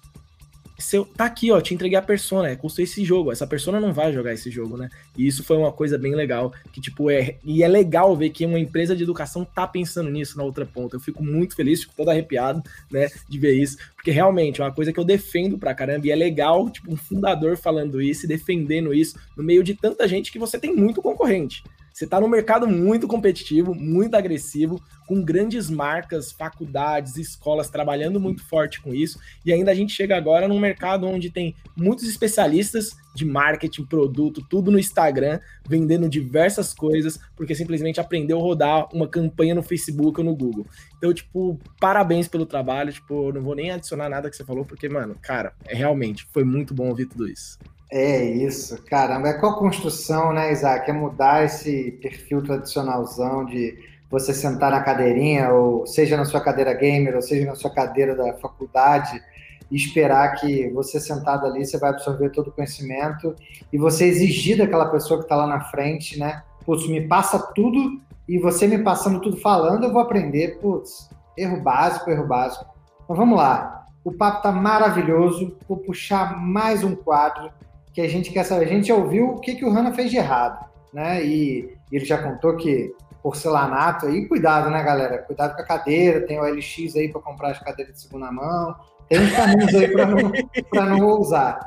seu, tá aqui, ó, te entreguei a persona, é, custou esse jogo, essa persona não vai jogar esse jogo, né? E isso foi uma coisa bem legal, que tipo, é, e é legal ver que uma empresa de educação tá pensando nisso na outra ponta. Eu fico muito feliz, fico todo arrepiado, né, de ver isso, porque realmente é uma coisa que eu defendo pra caramba, e é legal, tipo, um fundador falando isso e defendendo isso no meio de tanta gente que você tem muito concorrente. Você está num mercado muito competitivo, muito agressivo, com grandes marcas, faculdades, escolas trabalhando muito forte com isso. E ainda a gente chega agora num mercado onde tem muitos especialistas de marketing, produto, tudo no Instagram, vendendo diversas coisas, porque simplesmente aprendeu a rodar uma campanha no Facebook ou no Google. Então, tipo, parabéns pelo trabalho. Tipo, não vou nem adicionar nada que você falou, porque, mano, cara, é realmente foi muito bom ouvir tudo isso. É isso, caramba. É qual construção, né, Isaac? É mudar esse perfil tradicionalzão de você sentar na cadeirinha, ou seja na sua cadeira gamer, ou seja na sua cadeira da faculdade, e esperar que você sentado ali, você vai absorver todo o conhecimento, e você exigir daquela pessoa que está lá na frente, né? Putz, me passa tudo, e você me passando tudo falando, eu vou aprender. Putz, erro básico, erro básico. Mas vamos lá. O papo tá maravilhoso. Vou puxar mais um quadro que a gente quer saber. A gente já ouviu o que, que o Hanna fez de errado, né? E ele já contou que porcelanato aí, cuidado, né, galera? Cuidado com a cadeira, tem o LX aí para comprar as cadeiras de segunda mão, tem uns caminhos aí para não, não usar.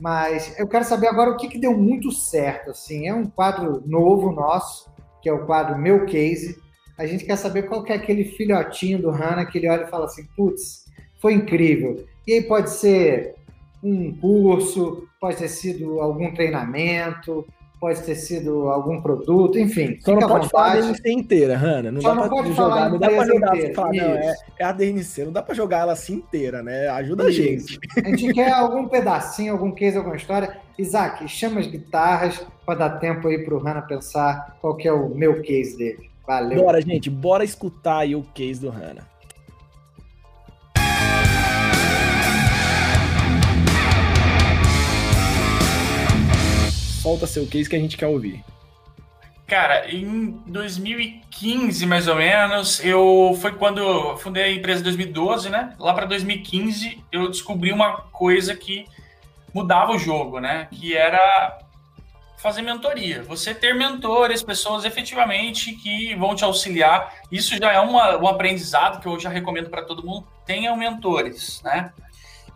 Mas eu quero saber agora o que, que deu muito certo, assim. É um quadro novo nosso, que é o quadro Meu Case. A gente quer saber qual que é aquele filhotinho do Hanna que ele olha e fala assim, putz, foi incrível. E aí pode ser um curso, pode ter sido algum treinamento, pode ter sido algum produto, enfim. Só não pode falar a DNC inteira, Hanna. Não Só dá não pode jogar, não dá pra jogar inteira. Falar, não, é, é, a DNC, não dá pra jogar ela assim inteira, né? Ajuda Isso. a gente. A gente quer algum pedacinho, algum case, alguma história. Isaac, chama as guitarras para dar tempo aí pro Hanna pensar qual que é o meu case dele. Valeu. Bora, gente, bora escutar aí o case do Hanna. Solta seu case que a gente quer ouvir. Cara, em 2015, mais ou menos, eu foi quando eu fundei a empresa em 2012, né? Lá para 2015, eu descobri uma coisa que mudava o jogo, né? Que era fazer mentoria. Você ter mentores, pessoas efetivamente que vão te auxiliar. Isso já é uma, um aprendizado que eu já recomendo para todo mundo. Tenham mentores, né?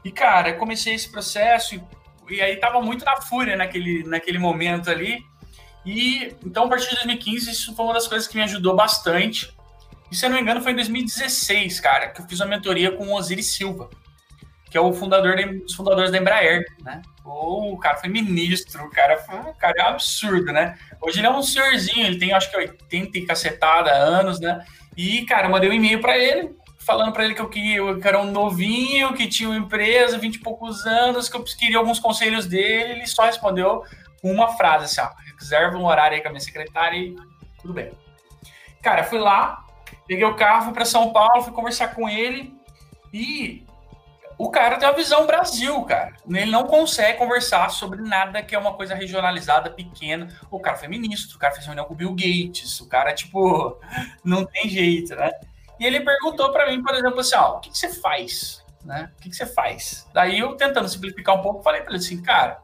E, cara, comecei esse processo e e aí tava muito na fúria naquele, naquele momento ali. E então, a partir de 2015, isso foi uma das coisas que me ajudou bastante. E se eu não me engano, foi em 2016, cara, que eu fiz uma mentoria com o Osiris Silva, que é o fundador dos fundadores da Embraer, né? o cara foi ministro, o cara, foi, o cara é um absurdo, né? Hoje ele é um senhorzinho, ele tem acho que 80 e cacetada anos, né? E, cara, mandei um e-mail para ele, falando para ele que eu, queria, eu era um novinho, que tinha uma empresa, 20 e poucos anos, que eu queria alguns conselhos dele, ele só respondeu com uma frase assim, ó, reserva um horário aí com a minha secretária e tudo bem. Cara, fui lá, peguei o carro, fui para São Paulo, fui conversar com ele e o cara tem uma visão Brasil, cara. Ele não consegue conversar sobre nada que é uma coisa regionalizada, pequena. O cara foi ministro, o cara fez reunião com o Bill Gates, o cara, tipo, não tem jeito, né? E ele perguntou para mim, por exemplo, assim, ó, o que, que você faz? Né? O que, que você faz? Daí eu, tentando simplificar um pouco, falei para ele assim, cara,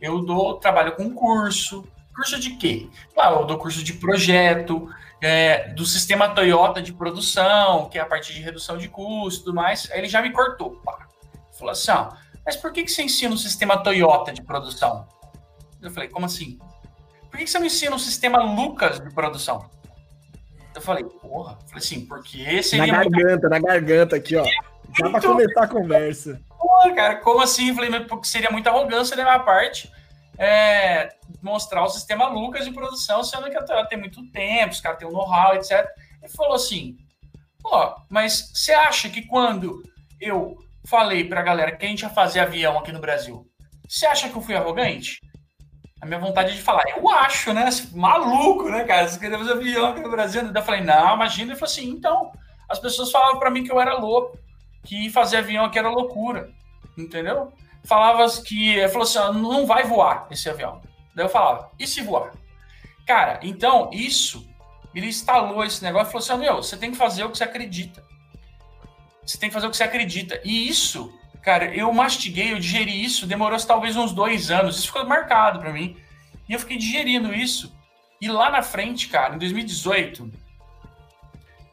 eu dou trabalho com curso. Curso de quê? Ah, eu dou curso de projeto, é, do sistema Toyota de produção, que é a parte de redução de custo e tudo mais. Aí ele já me cortou, pá. Falou assim, ó, mas por que, que você ensina o sistema Toyota de produção? Eu falei, como assim? Por que, que você não ensina o sistema Lucas de produção? Eu falei, porra, falei assim, porque seria. Na garganta, muito... na garganta aqui, ó. Já pra começar a conversa. Porra, cara, como assim? Falei, porque seria muita arrogância da minha parte é, mostrar o sistema Lucas de produção, sendo que a Toyota tem muito tempo, os caras têm um know-how, etc. Ele falou assim: pô, mas você acha que quando eu falei pra galera que a gente ia fazer avião aqui no Brasil, você acha que eu fui arrogante? A minha vontade de falar, eu acho, né? Maluco, né, cara? Você queria fazer avião aqui no Brasil? Eu falei, não, imagina. Ele falou assim, então, as pessoas falavam para mim que eu era louco, que fazer avião aqui era loucura, entendeu? Falava que, falou assim, não vai voar esse avião. Daí eu falava, e se voar? Cara, então, isso, ele instalou esse negócio e falou assim, meu, você tem que fazer o que você acredita. Você tem que fazer o que você acredita. E isso Cara, eu mastiguei, eu digeri isso, demorou talvez uns dois anos. Isso ficou marcado para mim. E eu fiquei digerindo isso. E lá na frente, cara, em 2018,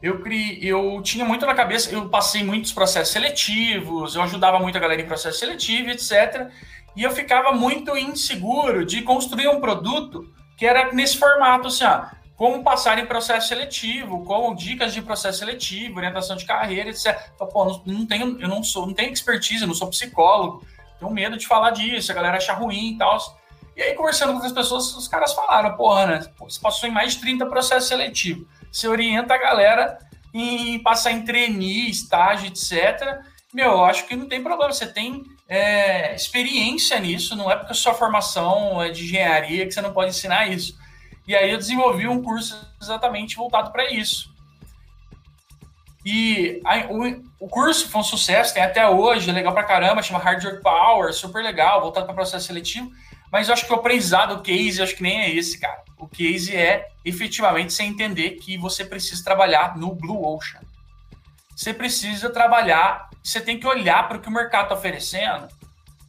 eu, criei, eu tinha muito na cabeça, eu passei muitos processos seletivos, eu ajudava muito a galera em processo seletivo, etc. E eu ficava muito inseguro de construir um produto que era nesse formato, assim, ah, como passar em processo seletivo, com dicas de processo seletivo, orientação de carreira, etc. Então, pô, não, tenho, eu não sou, não tenho expertise, não sou psicólogo, tenho medo de falar disso, a galera acha ruim e tal. E aí, conversando com as pessoas, os caras falaram, porra, né? Você passou em mais de 30 processos seletivos. Você orienta a galera em passar em trainee, estágio, etc. Meu, eu acho que não tem problema. Você tem é, experiência nisso, não é porque a sua formação é de engenharia que você não pode ensinar isso. E aí eu desenvolvi um curso exatamente voltado para isso. E o, o, curso foi um sucesso, tem até hoje, é legal pra caramba, chama Hard Work Power, super legal, voltado para processo seletivo. Mas eu acho que o aprendizado, o case, eu acho que nem é esse, cara. O case é efetivamente você entender que você precisa trabalhar no Blue Ocean. Você precisa trabalhar, você tem que olhar para o que o mercado está oferecendo.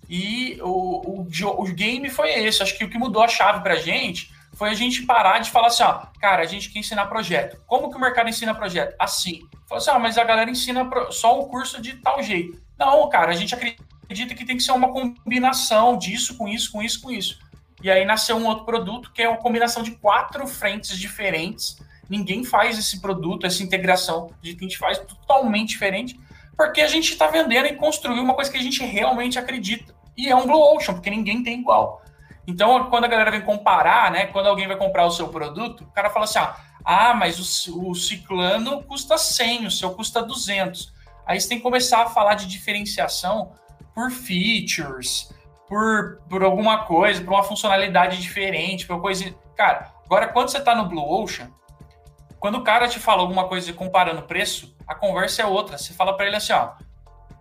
E o, o, o game foi esse. Acho que o que mudou a chave para a gente foi a gente parar de falar assim, ó, cara, a gente quer ensinar projeto. Como que o mercado ensina projeto? Assim. Falou assim, ó, mas a galera ensina só o curso de tal jeito. Não, cara, a gente acredita que tem que ser uma combinação disso, com isso, com isso, com isso. E aí nasceu um outro produto que é uma combinação de quatro frentes diferentes. Ninguém faz esse produto, essa integração de que a gente faz totalmente diferente, porque a gente está vendendo e construiu uma coisa que a gente realmente acredita. E é um Blue Ocean, porque ninguém tem igual. Então, quando a galera vem comparar, né? Quando alguém vai comprar o seu produto, o cara fala assim: ah, mas o, o ciclano custa 100, o seu custa 200. Aí você tem que começar a falar de diferenciação por features, por, por alguma coisa, por uma funcionalidade diferente, por coisa. Cara, agora quando você está no Blue Ocean, quando o cara te fala alguma coisa comparando preço, a conversa é outra. Você fala para ele assim: ó,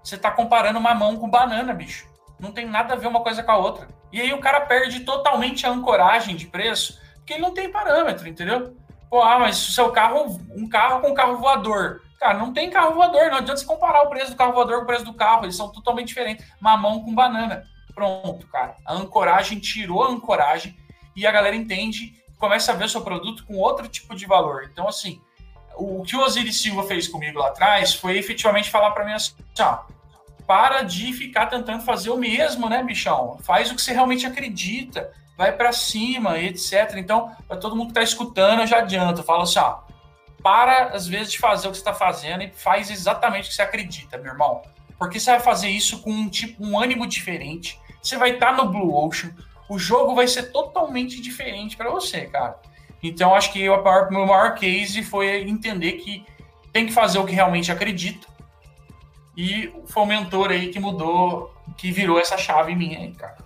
você está comparando mamão com banana, bicho. Não tem nada a ver uma coisa com a outra. E aí o cara perde totalmente a ancoragem de preço, porque ele não tem parâmetro, entendeu? Pô, ah, mas o seu carro, um carro com carro voador. Cara, não tem carro voador, não adianta você comparar o preço do carro voador com o preço do carro, eles são totalmente diferentes. Mamão com banana. Pronto, cara. A ancoragem tirou a ancoragem e a galera entende, começa a ver o seu produto com outro tipo de valor. Então, assim, o que o Osiris Silva fez comigo lá atrás foi efetivamente falar para mim assim, ó, para de ficar tentando fazer o mesmo, né, bichão? Faz o que você realmente acredita, vai para cima, etc. Então, para todo mundo que está escutando, eu já adianto, eu falo assim, ó, para às vezes de fazer o que você está fazendo e faz exatamente o que você acredita, meu irmão. porque você vai fazer isso com um tipo um ânimo diferente. Você vai estar tá no Blue Ocean, o jogo vai ser totalmente diferente para você, cara. Então acho que o meu maior case foi entender que tem que fazer o que realmente acredita. E foi o mentor aí que mudou, que virou essa chave minha aí, cara.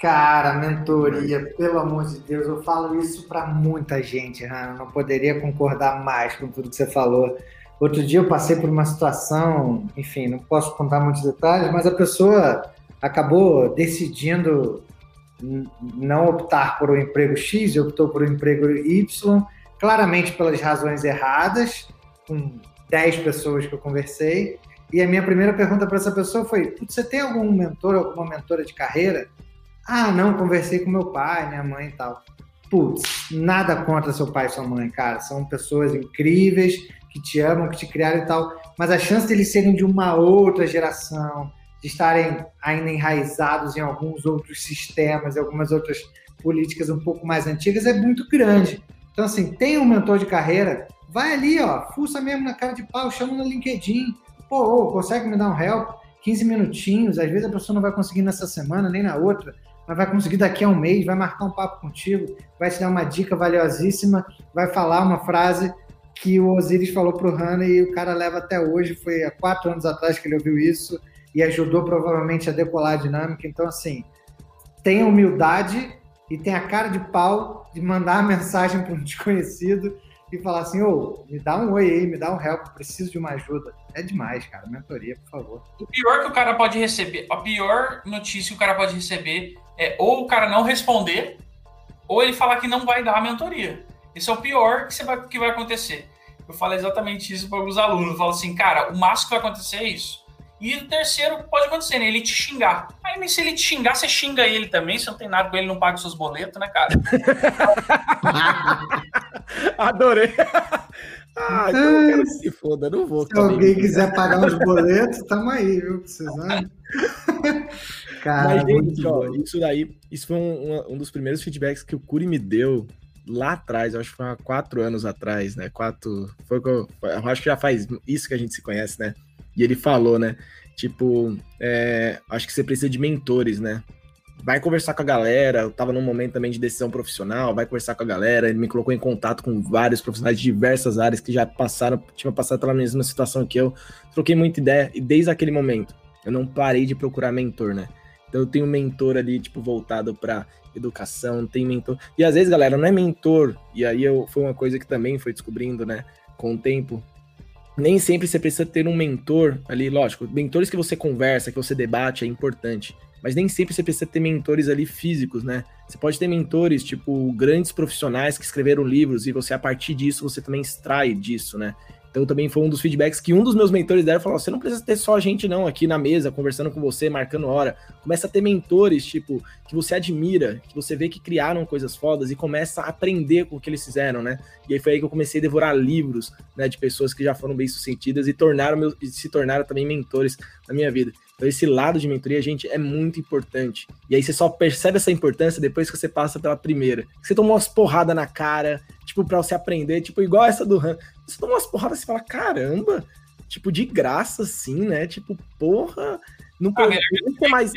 Cara, mentoria, pelo amor de Deus, eu falo isso para muita gente, Rana. Não poderia concordar mais com tudo que você falou. Outro dia eu passei por uma situação, enfim, não posso contar muitos detalhes, mas a pessoa acabou decidindo não optar por um emprego X optou por um emprego Y, claramente pelas razões erradas, com 10 pessoas que eu conversei. E a minha primeira pergunta para essa pessoa foi: Você tem algum mentor, alguma mentora de carreira? Ah, não, conversei com meu pai, minha mãe e tal. Putz, nada contra seu pai e sua mãe, cara. São pessoas incríveis que te amam, que te criaram e tal. Mas a chance deles serem de uma outra geração, de estarem ainda enraizados em alguns outros sistemas e algumas outras políticas um pouco mais antigas é muito grande. Então, assim, tem um mentor de carreira, vai ali, ó, fuça mesmo na cara de pau, chama no LinkedIn. Pô, consegue me dar um help? 15 minutinhos, às vezes a pessoa não vai conseguir nessa semana, nem na outra mas vai conseguir daqui a um mês, vai marcar um papo contigo, vai te dar uma dica valiosíssima, vai falar uma frase que o Osiris falou para o Hannah e o cara leva até hoje, foi há quatro anos atrás que ele ouviu isso e ajudou provavelmente a decolar a dinâmica. Então, assim, tem humildade e tem a cara de pau de mandar a mensagem para um desconhecido e falar assim, ô, me dá um oi aí, me dá um help, preciso de uma ajuda. É demais, cara. Mentoria, por favor. O pior que o cara pode receber, a pior notícia que o cara pode receber é ou o cara não responder, ou ele falar que não vai dar a mentoria. Esse é o pior que, vai, que vai acontecer. Eu falo exatamente isso para alguns alunos. Eu falo assim, cara, o máximo que vai acontecer é isso. E o terceiro pode acontecer, né? Ele te xingar. Aí, mas se ele te xingar, você xinga ele também. Se não tem nada com ele, não paga os seus boletos, né, cara? Adorei. Ah, então eu quero que se foda, não vou. Se alguém quiser pagar os boletos, tamo aí, viu? Precisando. Cara, Mas, gente, ó, isso daí, isso foi um, um, dos primeiros feedbacks que o Curi me deu lá atrás, eu acho que foi há quatro anos atrás, né? Quatro. Foi, eu, eu acho que já faz isso que a gente se conhece, né? E ele falou, né? Tipo, é, acho que você precisa de mentores, né? Vai conversar com a galera. Eu tava num momento também de decisão profissional, vai conversar com a galera. Ele me colocou em contato com vários profissionais de diversas áreas que já passaram, tinham passado pela mesma situação que eu. Troquei muita ideia e desde aquele momento eu não parei de procurar mentor, né? Então eu tenho um mentor ali, tipo, voltado para educação, tem mentor. E às vezes, galera, não é mentor. E aí eu foi uma coisa que também foi descobrindo, né, com o tempo. Nem sempre você precisa ter um mentor ali, lógico, mentores que você conversa, que você debate é importante, mas nem sempre você precisa ter mentores ali físicos, né? Você pode ter mentores, tipo, grandes profissionais que escreveram livros e você, a partir disso, você também extrai disso, né? Então também foi um dos feedbacks que um dos meus mentores deram, falou, você não precisa ter só a gente não aqui na mesa, conversando com você, marcando hora. Começa a ter mentores, tipo, que você admira, que você vê que criaram coisas fodas e começa a aprender com o que eles fizeram, né? E aí foi aí que eu comecei a devorar livros, né, de pessoas que já foram bem-sucedidas e tornaram e se tornaram também mentores na minha vida. Então, esse lado de mentoria, gente, é muito importante. E aí você só percebe essa importância depois que você passa pela primeira. Você tomou umas porradas na cara, tipo, pra você aprender, tipo, igual essa do Han. Você tomou umas porradas e fala, caramba, tipo, de graça, assim, né? Tipo, porra, não ah, pode ter mais.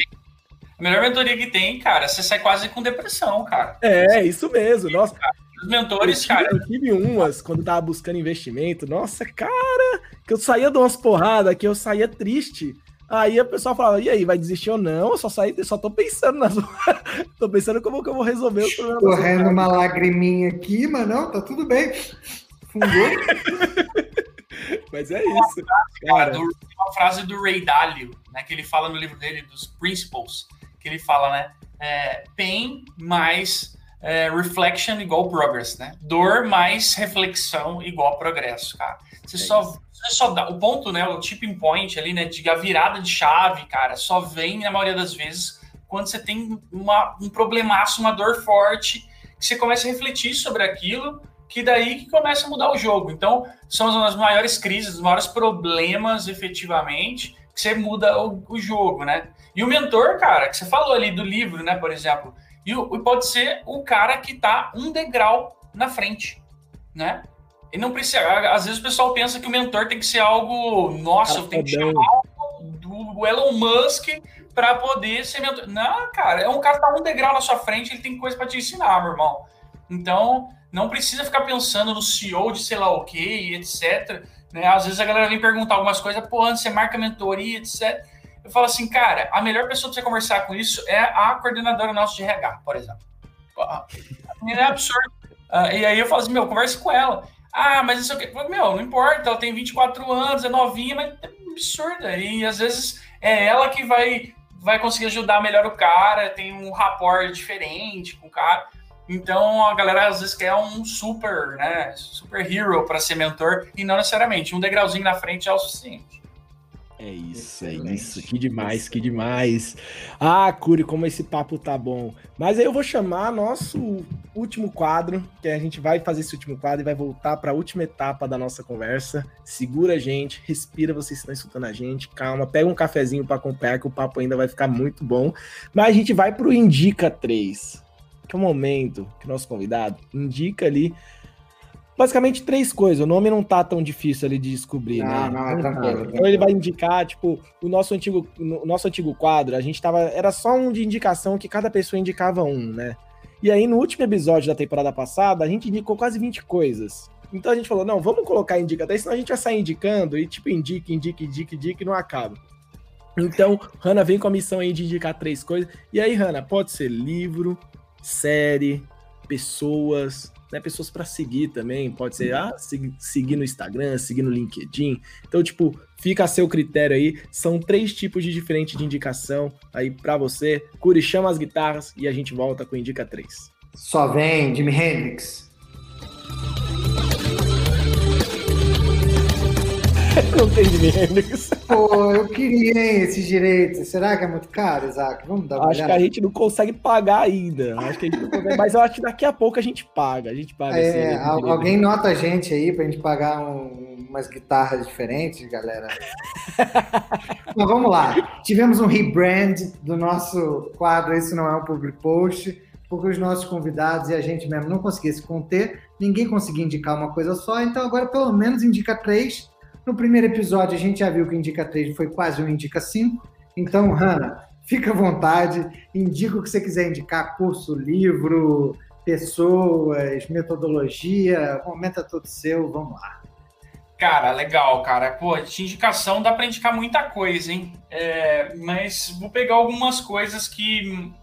A melhor mentoria que tem, cara, você sai quase com depressão, cara. É, isso mesmo. Nossa, os mentores, eu tive, cara. Eu tive umas quando tava buscando investimento. Nossa, cara, que eu saía de umas porradas, que eu saía triste. Aí a pessoa fala, e aí, vai desistir ou não? Eu só saí, só tô pensando nas. tô pensando como que eu vou resolver o problema. Correndo uma lagriminha aqui, mas não, tá tudo bem. Fundou. mas é isso. Cara, do, uma frase do Ray Dalio, né? Que ele fala no livro dele, dos Principles, que ele fala, né? É, pain mais é, reflection igual progress, né? Dor mais reflexão igual progresso, cara. Você é só só dá, o ponto, né, o tipping point ali, né, de a virada de chave, cara, só vem na maioria das vezes quando você tem uma, um problemaço, uma dor forte, que você começa a refletir sobre aquilo, que daí que começa a mudar o jogo. Então, são as maiores crises, os maiores problemas, efetivamente, que você muda o, o jogo, né? E o mentor, cara, que você falou ali do livro, né, por exemplo, e, e pode ser o cara que tá um degrau na frente, né? E não precisa. Às vezes o pessoal pensa que o mentor tem que ser algo. Nossa, eu tenho que chamar do Elon Musk para poder ser mentor. Não, cara, é um cara que tá um degrau na sua frente, ele tem coisa para te ensinar, meu irmão. Então, não precisa ficar pensando no CEO de sei lá o que, etc. Né? Às vezes a galera vem perguntar algumas coisas, pô, antes você marca mentoria, etc. Eu falo assim, cara, a melhor pessoa para você conversar com isso é a coordenadora nossa de RH, por exemplo. É absurdo. Uh, e aí eu falo assim, meu, converse com ela. Ah, mas isso aqui. Meu, não importa, ela tem 24 anos, é novinha, mas é absurda. E às vezes é ela que vai, vai conseguir ajudar melhor o cara, tem um rapport diferente com o cara. Então a galera às vezes quer um super, né, super hero para ser mentor e não necessariamente um degrauzinho na frente é o suficiente. É isso, é Excelente. é isso. Que demais, que demais. Ah, Curi, como esse papo tá bom. Mas aí eu vou chamar nosso último quadro, que a gente vai fazer esse último quadro e vai voltar para a última etapa da nossa conversa. Segura a gente, respira, vocês estão escutando a gente, calma, pega um cafezinho para acompanhar que o papo ainda vai ficar muito bom. Mas a gente vai pro Indica 3 que é o momento que o nosso convidado indica ali basicamente três coisas. O nome não tá tão difícil ali de descobrir, não, né? Não, é tranquilo. Então ele vai indicar, tipo, o nosso antigo, o nosso antigo quadro, a gente tava. Era só um de indicação que cada pessoa indicava um, né? E aí, no último episódio da temporada passada, a gente indicou quase 20 coisas. Então a gente falou, não, vamos colocar indica senão a gente vai sair indicando e, tipo, indica, indica, indica, indica e não acaba. Então, Hanna vem com a missão aí de indicar três coisas. E aí, Hanna, pode ser livro, série, pessoas, né? Pessoas para seguir também. Pode ser ah, seguir no Instagram, seguir no LinkedIn. Então, tipo, fica a seu critério aí. São três tipos de diferente de indicação aí para você. Curi, chama as guitarras e a gente volta com Indica 3. Só vem Jimi Hendrix. não tem Jimi Hendrix. Pô, eu queria hein, esses direitos. Será que é muito caro, Isaac? Vamos dar uma Acho olhada. que a gente não consegue pagar ainda. Acho que a gente não consegue, mas eu acho que daqui a pouco a gente paga. A gente paga. É, alguém nota a gente aí pra gente pagar um, umas guitarras diferentes, galera. mas vamos lá. Tivemos um rebrand do nosso quadro. Esse não é um public post porque os nossos convidados e a gente mesmo não conseguia se conter, ninguém conseguia indicar uma coisa só, então agora pelo menos indica três no primeiro episódio, a gente já viu que o Indica 3 foi quase um Indica 5. Então, Hanna, fica à vontade, indica o que você quiser indicar, curso, livro, pessoas, metodologia, o momento é todo seu, vamos lá. Cara, legal, cara. Pô, de indicação dá para indicar muita coisa, hein? É, mas vou pegar algumas coisas que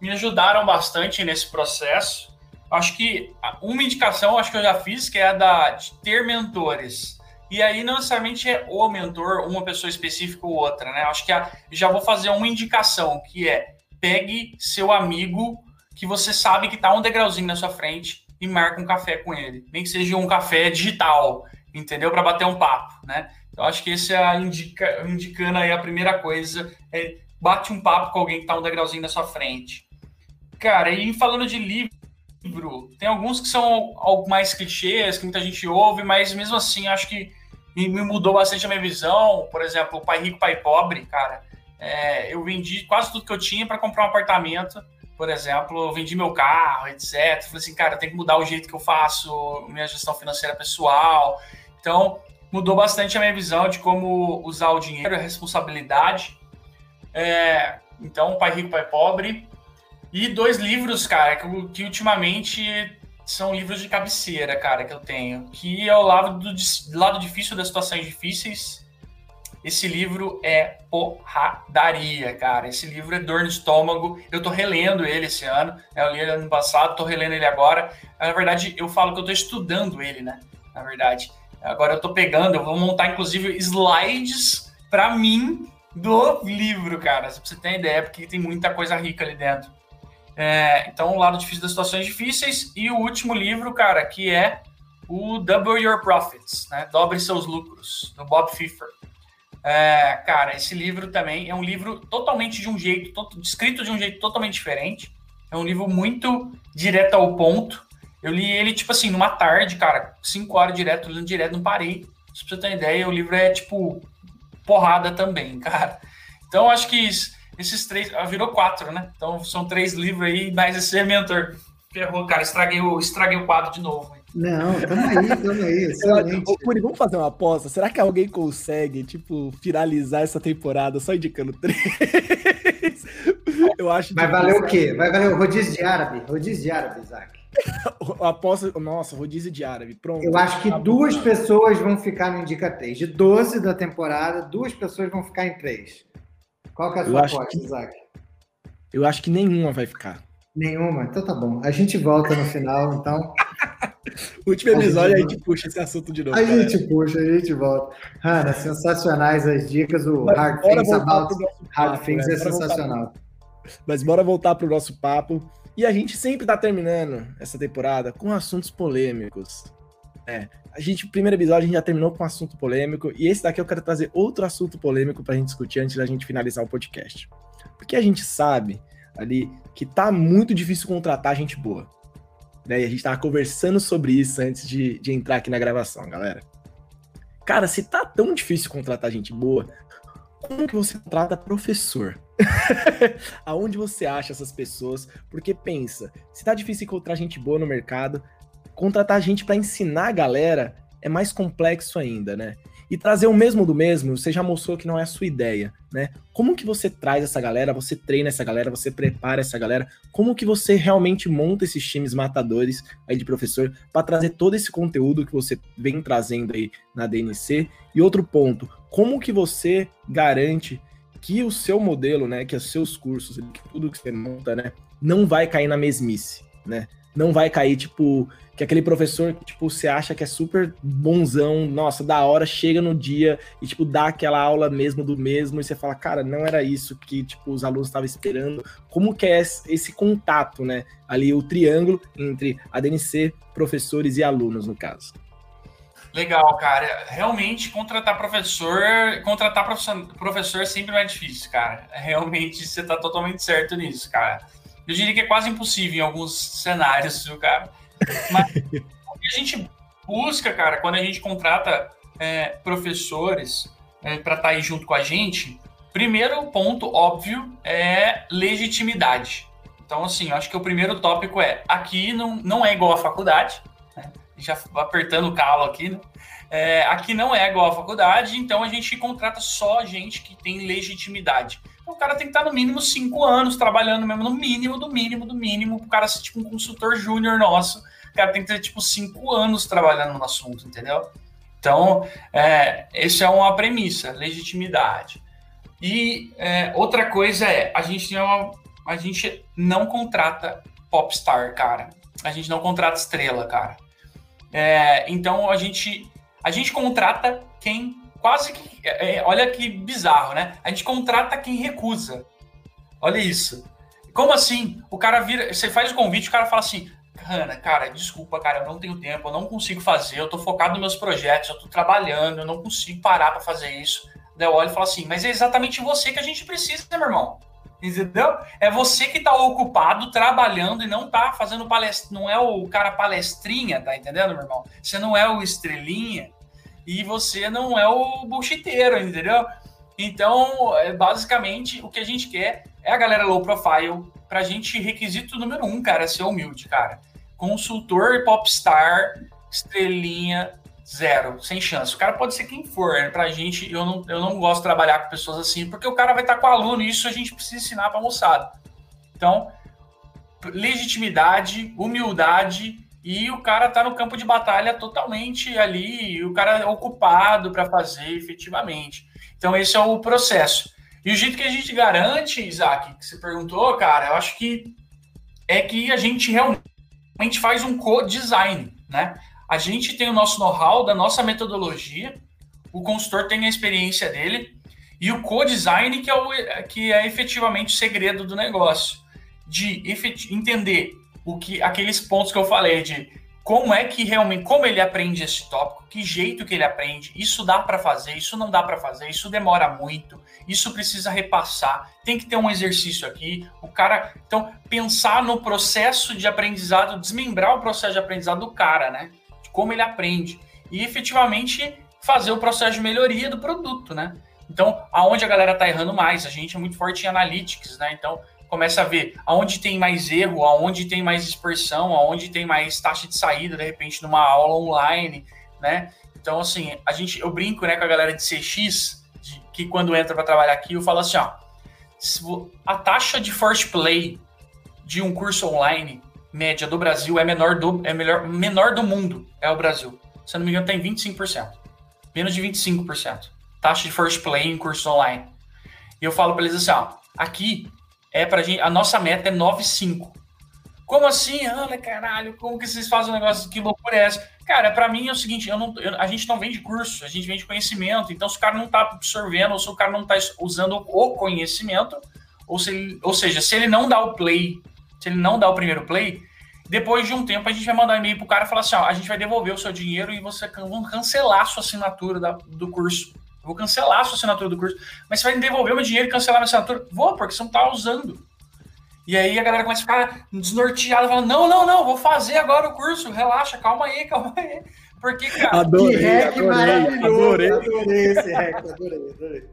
me ajudaram bastante nesse processo. Acho que uma indicação, acho que eu já fiz, que é a da, de ter mentores. E aí não necessariamente é o mentor, uma pessoa específica ou outra, né? Acho que a, já vou fazer uma indicação, que é pegue seu amigo que você sabe que está um degrauzinho na sua frente e marque um café com ele. Nem que seja um café digital, entendeu? Para bater um papo, né? Então acho que esse é indica, indicando aí a primeira coisa, é bate um papo com alguém que está um degrauzinho na sua frente. Cara, e falando de livro, tem alguns que são mais clichês, que muita gente ouve, mas mesmo assim acho que me, me mudou bastante a minha visão. Por exemplo, Pai Rico, Pai Pobre, cara. É, eu vendi quase tudo que eu tinha para comprar um apartamento, por exemplo, eu vendi meu carro, etc. Falei assim, cara, tem que mudar o jeito que eu faço minha gestão financeira pessoal. Então, mudou bastante a minha visão de como usar o dinheiro, a responsabilidade. É, então, Pai Rico, Pai Pobre. E dois livros, cara, que, que ultimamente são livros de cabeceira, cara, que eu tenho. Que é o lado, do, lado difícil das situações difíceis. Esse livro é porradaria, cara. Esse livro é dor no estômago. Eu tô relendo ele esse ano. Né? Eu li ele ano passado, tô relendo ele agora. Na verdade, eu falo que eu tô estudando ele, né? Na verdade. Agora eu tô pegando, eu vou montar, inclusive, slides para mim do livro, cara. Se você tem ideia, porque tem muita coisa rica ali dentro. É, então, o lado difícil das situações difíceis. E o último livro, cara, que é o Double Your Profits, né? Dobre seus lucros, do Bob Fisher. É, cara, esse livro também é um livro totalmente de um jeito, to escrito de um jeito totalmente diferente. É um livro muito direto ao ponto. Eu li ele, tipo assim, numa tarde, cara, cinco horas direto, lendo direto, não parei. Se você ter uma ideia, o livro é, tipo, porrada também, cara. Então, acho que esses três. Ah, virou quatro, né? Então são três livros aí, mais esse é mentor. Ferrou, cara. Estraguei o, estraguei o quadro de novo. Não, tamo aí, tamo aí. Ô, Curi, vamos fazer uma aposta? Será que alguém consegue, tipo, finalizar essa temporada só indicando três? Eu acho Vai valer o quê? Vai valer o rodízio de árabe? Rodízio de árabe, Isaac. Aposta, nossa, rodízio de árabe. Pronto. Eu acho que duas pessoas vão ficar no Indica 3. De 12 da temporada, duas pessoas vão ficar em 3. Qual que é a sua aposta, que... Isaac? Eu acho que nenhuma vai ficar. Nenhuma? Então tá bom. A gente volta no final, então. Último episódio, a gente, a gente puxa esse assunto de novo. A gente puxa, a gente volta. Hanna, sensacionais as dicas. O Mas Hard Things About Hard Things né? é sensacional. Voltar... Mas bora voltar pro nosso papo. E a gente sempre tá terminando essa temporada com assuntos polêmicos. É, a gente, primeiro episódio, a gente já terminou com um assunto polêmico, e esse daqui eu quero trazer outro assunto polêmico pra gente discutir antes da gente finalizar o podcast. Porque a gente sabe ali que tá muito difícil contratar gente boa. Né? E a gente tava conversando sobre isso antes de, de entrar aqui na gravação, galera. Cara, se tá tão difícil contratar gente boa, como que você contrata professor? Aonde você acha essas pessoas? Porque pensa, se tá difícil encontrar gente boa no mercado, contratar gente para ensinar a galera é mais complexo ainda, né? E trazer o mesmo do mesmo, você já mostrou que não é a sua ideia, né? Como que você traz essa galera, você treina essa galera, você prepara essa galera? Como que você realmente monta esses times matadores aí de professor para trazer todo esse conteúdo que você vem trazendo aí na DNC? E outro ponto, como que você garante que o seu modelo, né, que os seus cursos, que tudo que você monta, né, não vai cair na mesmice, né? Não vai cair, tipo, que aquele professor que, tipo, você acha que é super bonzão, nossa, da hora, chega no dia e, tipo, dá aquela aula mesmo do mesmo, e você fala, cara, não era isso que, tipo, os alunos estavam esperando. Como que é esse contato, né? Ali, o triângulo entre a DNC, professores e alunos, no caso. Legal, cara. Realmente, contratar professor, contratar professor, professor sempre é difícil, cara. Realmente, você tá totalmente certo nisso, cara. Eu diria que é quase impossível em alguns cenários, viu, cara? Mas o que a gente busca, cara, quando a gente contrata é, professores é, para estar tá aí junto com a gente, primeiro ponto óbvio é legitimidade. Então, assim, acho que o primeiro tópico é: aqui não, não é igual à faculdade, já apertando o calo aqui, né? É, aqui não é igual à faculdade, então a gente contrata só gente que tem legitimidade. O cara tem que estar no mínimo cinco anos trabalhando mesmo, no mínimo, do mínimo, do mínimo, o cara ser tipo um consultor júnior nosso. O cara tem que ter tipo cinco anos trabalhando no assunto, entendeu? Então, é, essa é uma premissa, legitimidade. E é, outra coisa é, a gente, tem uma, a gente não contrata popstar, cara. A gente não contrata estrela, cara. É, então a gente a gente contrata quem quase que é, é, olha que bizarro, né? A gente contrata quem recusa. Olha isso. Como assim? O cara vira, você faz o convite, o cara fala assim: Ana, cara, desculpa, cara, eu não tenho tempo, eu não consigo fazer, eu tô focado nos meus projetos, eu tô trabalhando, eu não consigo parar para fazer isso. Daí eu olho e falo assim: mas é exatamente você que a gente precisa, meu irmão. Entendeu? É você que tá ocupado trabalhando e não tá fazendo palestra, não é o cara palestrinha, tá entendendo, meu irmão? Você não é o estrelinha e você não é o bullshiteiro, entendeu? Então, é, basicamente, o que a gente quer é a galera low profile. Pra gente, requisito número um, cara, é ser humilde, cara. Consultor popstar, estrelinha, Zero, sem chance. O cara pode ser quem for. Né? Pra gente, eu não, eu não gosto de trabalhar com pessoas assim, porque o cara vai estar com o aluno e isso a gente precisa ensinar pra moçada. Então, legitimidade, humildade e o cara tá no campo de batalha totalmente ali, o cara é ocupado para fazer efetivamente. Então, esse é o processo. E o jeito que a gente garante, Isaac, que você perguntou, cara, eu acho que é que a gente realmente faz um co-design, né? A gente tem o nosso know-how, da nossa metodologia, o consultor tem a experiência dele, e o co-design, que, é o, que é efetivamente o segredo do negócio. De entender o que aqueles pontos que eu falei, de como é que realmente, como ele aprende esse tópico, que jeito que ele aprende, isso dá para fazer, isso não dá para fazer, isso demora muito, isso precisa repassar, tem que ter um exercício aqui, o cara, então pensar no processo de aprendizado, desmembrar o processo de aprendizado do cara, né? como ele aprende e efetivamente fazer o processo de melhoria do produto, né? Então, aonde a galera tá errando mais? A gente é muito forte em analytics, né? Então, começa a ver aonde tem mais erro, aonde tem mais dispersão, aonde tem mais taxa de saída, de repente, numa aula online, né? Então, assim, a gente, eu brinco né, com a galera de CX, de, que quando entra para trabalhar aqui, eu falo assim, ó, a taxa de first play de um curso online média do Brasil é menor do, é melhor, menor do mundo, é o Brasil. Se eu não me engano, tem 25%. Menos de 25%. Taxa de first play em curso online. E eu falo para eles assim, ó, aqui é pra gente, a nossa meta é 9,5. Como assim? Ana, caralho, como que vocês fazem um negócio? Que loucura é essa? Cara, para mim é o seguinte, eu não, eu, a gente não vende curso, a gente vende conhecimento. Então, se o cara não tá absorvendo, ou se o cara não tá usando o conhecimento, ou, se ele, ou seja, se ele não dá o play, se ele não dá o primeiro play, depois de um tempo a gente vai mandar um e-mail pro cara e falar assim, ó, a gente vai devolver o seu dinheiro e você vão cancelar a sua assinatura da, do curso. Eu vou cancelar a sua assinatura do curso. Mas você vai devolver o meu dinheiro e cancelar a minha assinatura? Vou, porque você não tá usando. E aí a galera começa a ficar desnorteada, falando, não, não, não, vou fazer agora o curso, relaxa, calma aí, calma aí. Porque, cara... Adorei, que hack maravilhoso, adorei. adorei esse hack, adorei, adorei.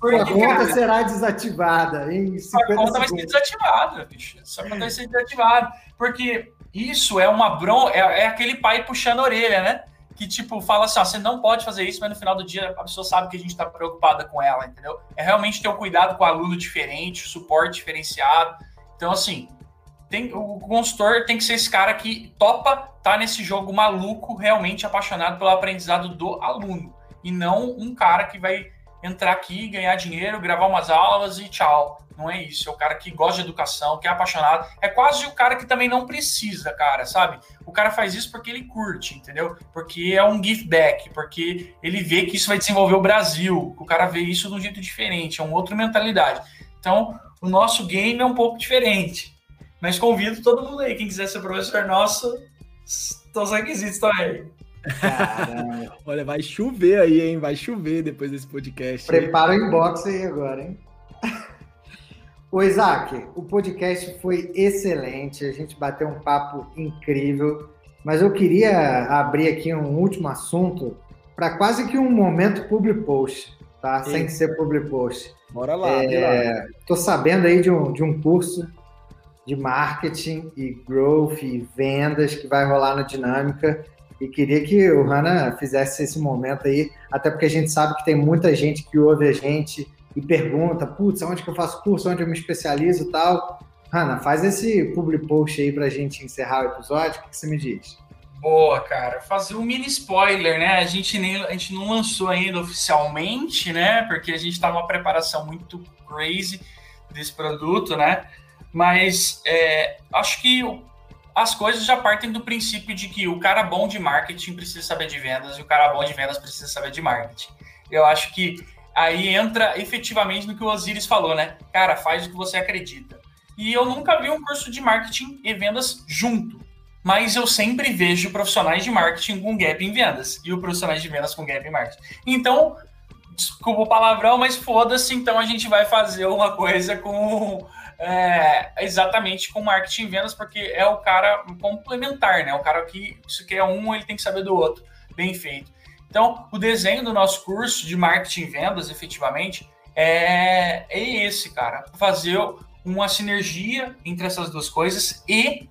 Porque, a conta cara, será desativada em 50 A conta segundos. vai ser desativada, bicho. Essa conta vai ser desativada. Porque isso é uma bron... É, é, aquele pai puxando a orelha, né? Que, tipo, fala assim, ó, você não pode fazer isso, mas no final do dia a pessoa sabe que a gente está preocupada com ela, entendeu? É realmente ter o um cuidado com o aluno diferente, suporte diferenciado. Então, assim, tem, o consultor tem que ser esse cara que topa tá nesse jogo maluco, realmente apaixonado pelo aprendizado do aluno. E não um cara que vai entrar aqui, ganhar dinheiro, gravar umas aulas e tchau. Não é isso. É o cara que gosta de educação, que é apaixonado. É quase o cara que também não precisa, cara, sabe? O cara faz isso porque ele curte, entendeu? Porque é um give back, porque ele vê que isso vai desenvolver o Brasil. O cara vê isso de um jeito diferente, é uma outra mentalidade. Então, o nosso game é um pouco diferente. Mas convido todo mundo aí, quem quiser ser professor nosso, os requisitos estão aí. Caramba. Olha, vai chover aí, hein? Vai chover depois desse podcast. Prepara o inbox aí agora, hein? Ô, Isaac, o podcast foi excelente, a gente bateu um papo incrível, mas eu queria abrir aqui um último assunto para quase que um momento public post, tá? Sim. Sem ser public post. Bora lá, é, Tô sabendo aí de um, de um curso de marketing e growth e vendas que vai rolar no Dinâmica e queria que o Hanna fizesse esse momento aí, até porque a gente sabe que tem muita gente que ouve a gente e pergunta, putz, onde que eu faço curso, onde eu me especializo e tal. Hanna, faz esse public post aí pra gente encerrar o episódio, o que, que você me diz? Boa, cara. Fazer um mini spoiler, né? A gente, nem, a gente não lançou ainda oficialmente, né? Porque a gente tá numa preparação muito crazy desse produto, né? Mas é, acho que as coisas já partem do princípio de que o cara bom de marketing precisa saber de vendas e o cara bom de vendas precisa saber de marketing. Eu acho que aí entra efetivamente no que o Osiris falou, né? Cara, faz o que você acredita. E eu nunca vi um curso de marketing e vendas junto, mas eu sempre vejo profissionais de marketing com gap em vendas e o profissionais de vendas com gap em marketing. Então, desculpa o palavrão, mas foda-se, então a gente vai fazer uma coisa com é, exatamente com marketing e vendas, porque é o cara complementar, né? O cara que se quer um, ele tem que saber do outro. Bem feito. Então, o desenho do nosso curso de marketing e vendas, efetivamente, é, é esse, cara. Fazer uma sinergia entre essas duas coisas e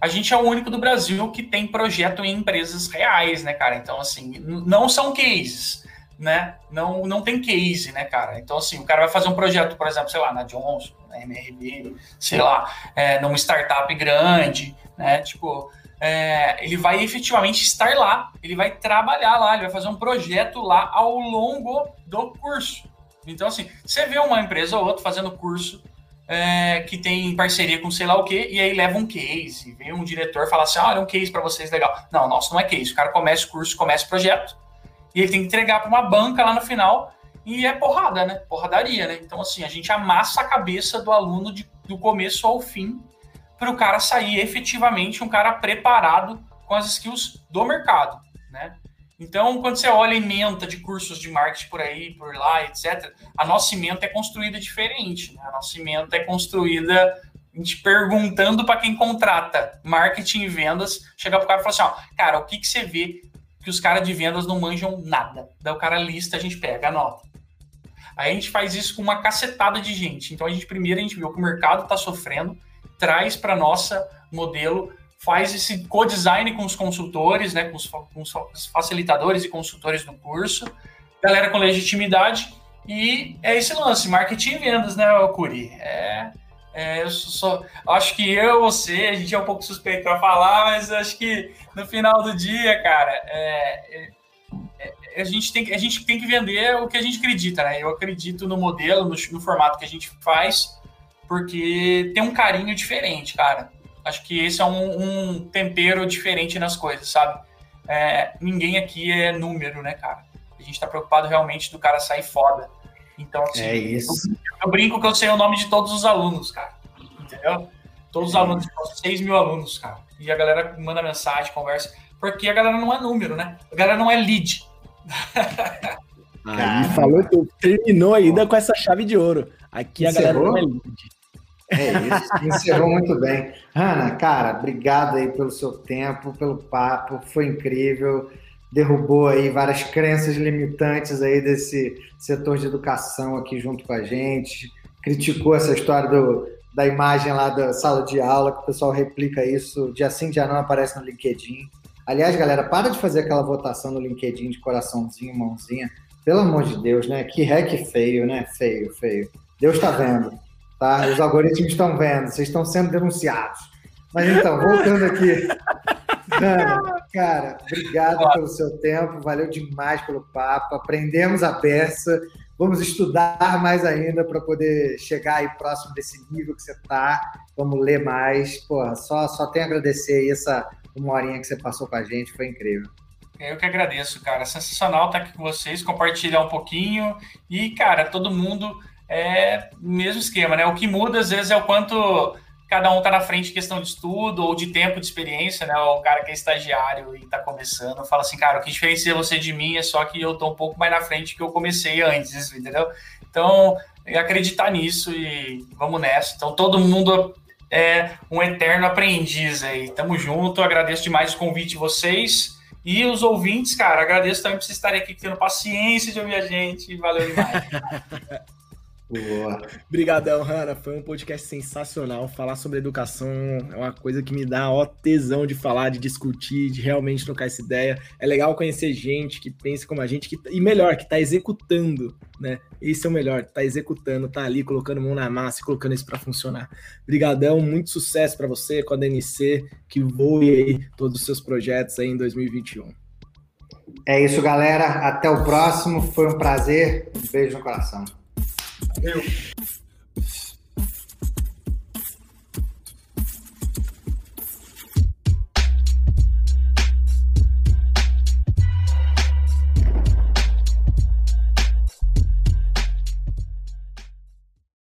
a gente é o único do Brasil que tem projeto em empresas reais, né, cara? Então, assim, não são cases, né? Não, não tem case, né, cara? Então, assim, o cara vai fazer um projeto, por exemplo, sei lá, na Johnson, na MRB, sei lá, é, numa startup grande, né? Tipo, é, ele vai efetivamente estar lá, ele vai trabalhar lá, ele vai fazer um projeto lá ao longo do curso. Então, assim, você vê uma empresa ou outra fazendo curso é, que tem parceria com sei lá o quê, e aí leva um case, vem um diretor fala assim, ah, olha um case para vocês legal. Não, nossa, não é case. O cara começa o curso, começa o projeto, e ele tem que entregar para uma banca lá no final e é porrada, né? Porradaria, né? Então, assim, a gente amassa a cabeça do aluno de, do começo ao fim para o cara sair efetivamente um cara preparado com as skills do mercado, né? Então, quando você olha a emenda de cursos de marketing por aí, por lá, etc., a nossa emenda é construída diferente. Né? A nossa emenda é construída a gente perguntando para quem contrata marketing e vendas, chegar para o cara e falar assim: ó, cara, o que, que você vê que os caras de vendas não manjam nada. Daí o cara lista, a gente pega, anota. Aí a gente faz isso com uma cacetada de gente. Então a gente primeiro a gente viu que o mercado está sofrendo, traz para nossa modelo, faz esse co-design com os consultores, né, com os, com os facilitadores e consultores do curso, galera com legitimidade e é esse lance, marketing e vendas, né, Curi? É, é, eu só acho que eu, você, a gente é um pouco suspeito para falar, mas acho que no final do dia, cara, é, é, é, a, gente tem, a gente tem que vender o que a gente acredita, né? Eu acredito no modelo, no, no formato que a gente faz, porque tem um carinho diferente, cara. Acho que esse é um, um tempero diferente nas coisas, sabe? É, ninguém aqui é número, né, cara? A gente tá preocupado realmente do cara sair foda. Então, assim, é isso. Eu, eu, brinco que eu sei o nome de todos os alunos, cara. Entendeu? Todos os alunos, 6 mil alunos, cara. E a galera manda mensagem, conversa. Porque a galera não é número, né? A galera não é lead. Aí falou, terminou ainda com essa chave de ouro. Aqui a galera não é lead. É isso, encerrou muito bem. Ana, cara, obrigado aí pelo seu tempo, pelo papo, foi incrível. Derrubou aí várias crenças limitantes aí desse setor de educação aqui junto com a gente. Criticou essa história do, da imagem lá da sala de aula, que o pessoal replica isso, dia sim, dia não aparece no LinkedIn. Aliás, galera, para de fazer aquela votação no LinkedIn de coraçãozinho, mãozinha. Pelo amor de Deus, né? Que rec feio, né? Feio, feio. Deus está vendo. Tá? Os algoritmos estão vendo, vocês estão sendo denunciados. Mas então, voltando aqui. Ana, cara, obrigado pelo seu tempo, valeu demais pelo papo. Aprendemos a peça. Vamos estudar mais ainda para poder chegar aí próximo desse nível que você está. Vamos ler mais. Porra, só, só tenho a agradecer aí essa uma horinha que você passou com a gente, foi incrível. Eu que agradeço, cara. Sensacional estar aqui com vocês, compartilhar um pouquinho. E, cara, todo mundo é mesmo esquema, né? O que muda às vezes é o quanto cada um tá na frente questão de estudo ou de tempo de experiência, né? O cara que é estagiário e tá começando, fala assim, cara, o que diferencia você de mim é só que eu tô um pouco mais na frente que eu comecei antes, entendeu? Então, acreditar nisso e vamos nessa. Então, todo mundo é um eterno aprendiz aí. Tamo junto, agradeço demais o convite de vocês. E os ouvintes, cara, agradeço também por vocês estarem aqui tendo paciência de ouvir a gente. Valeu demais. Boa. Obrigadão, Hanna. Foi um podcast sensacional. Falar sobre educação é uma coisa que me dá ó tesão de falar, de discutir, de realmente trocar essa ideia. É legal conhecer gente que pensa como a gente, que, e melhor, que está executando, né? Esse é o melhor, tá executando, tá ali colocando mão na massa e colocando isso para funcionar. Obrigadão, muito sucesso para você com a DNC, que voe aí todos os seus projetos aí em 2021. É isso, galera. Até o próximo. Foi um prazer. Um beijo no coração. Eu.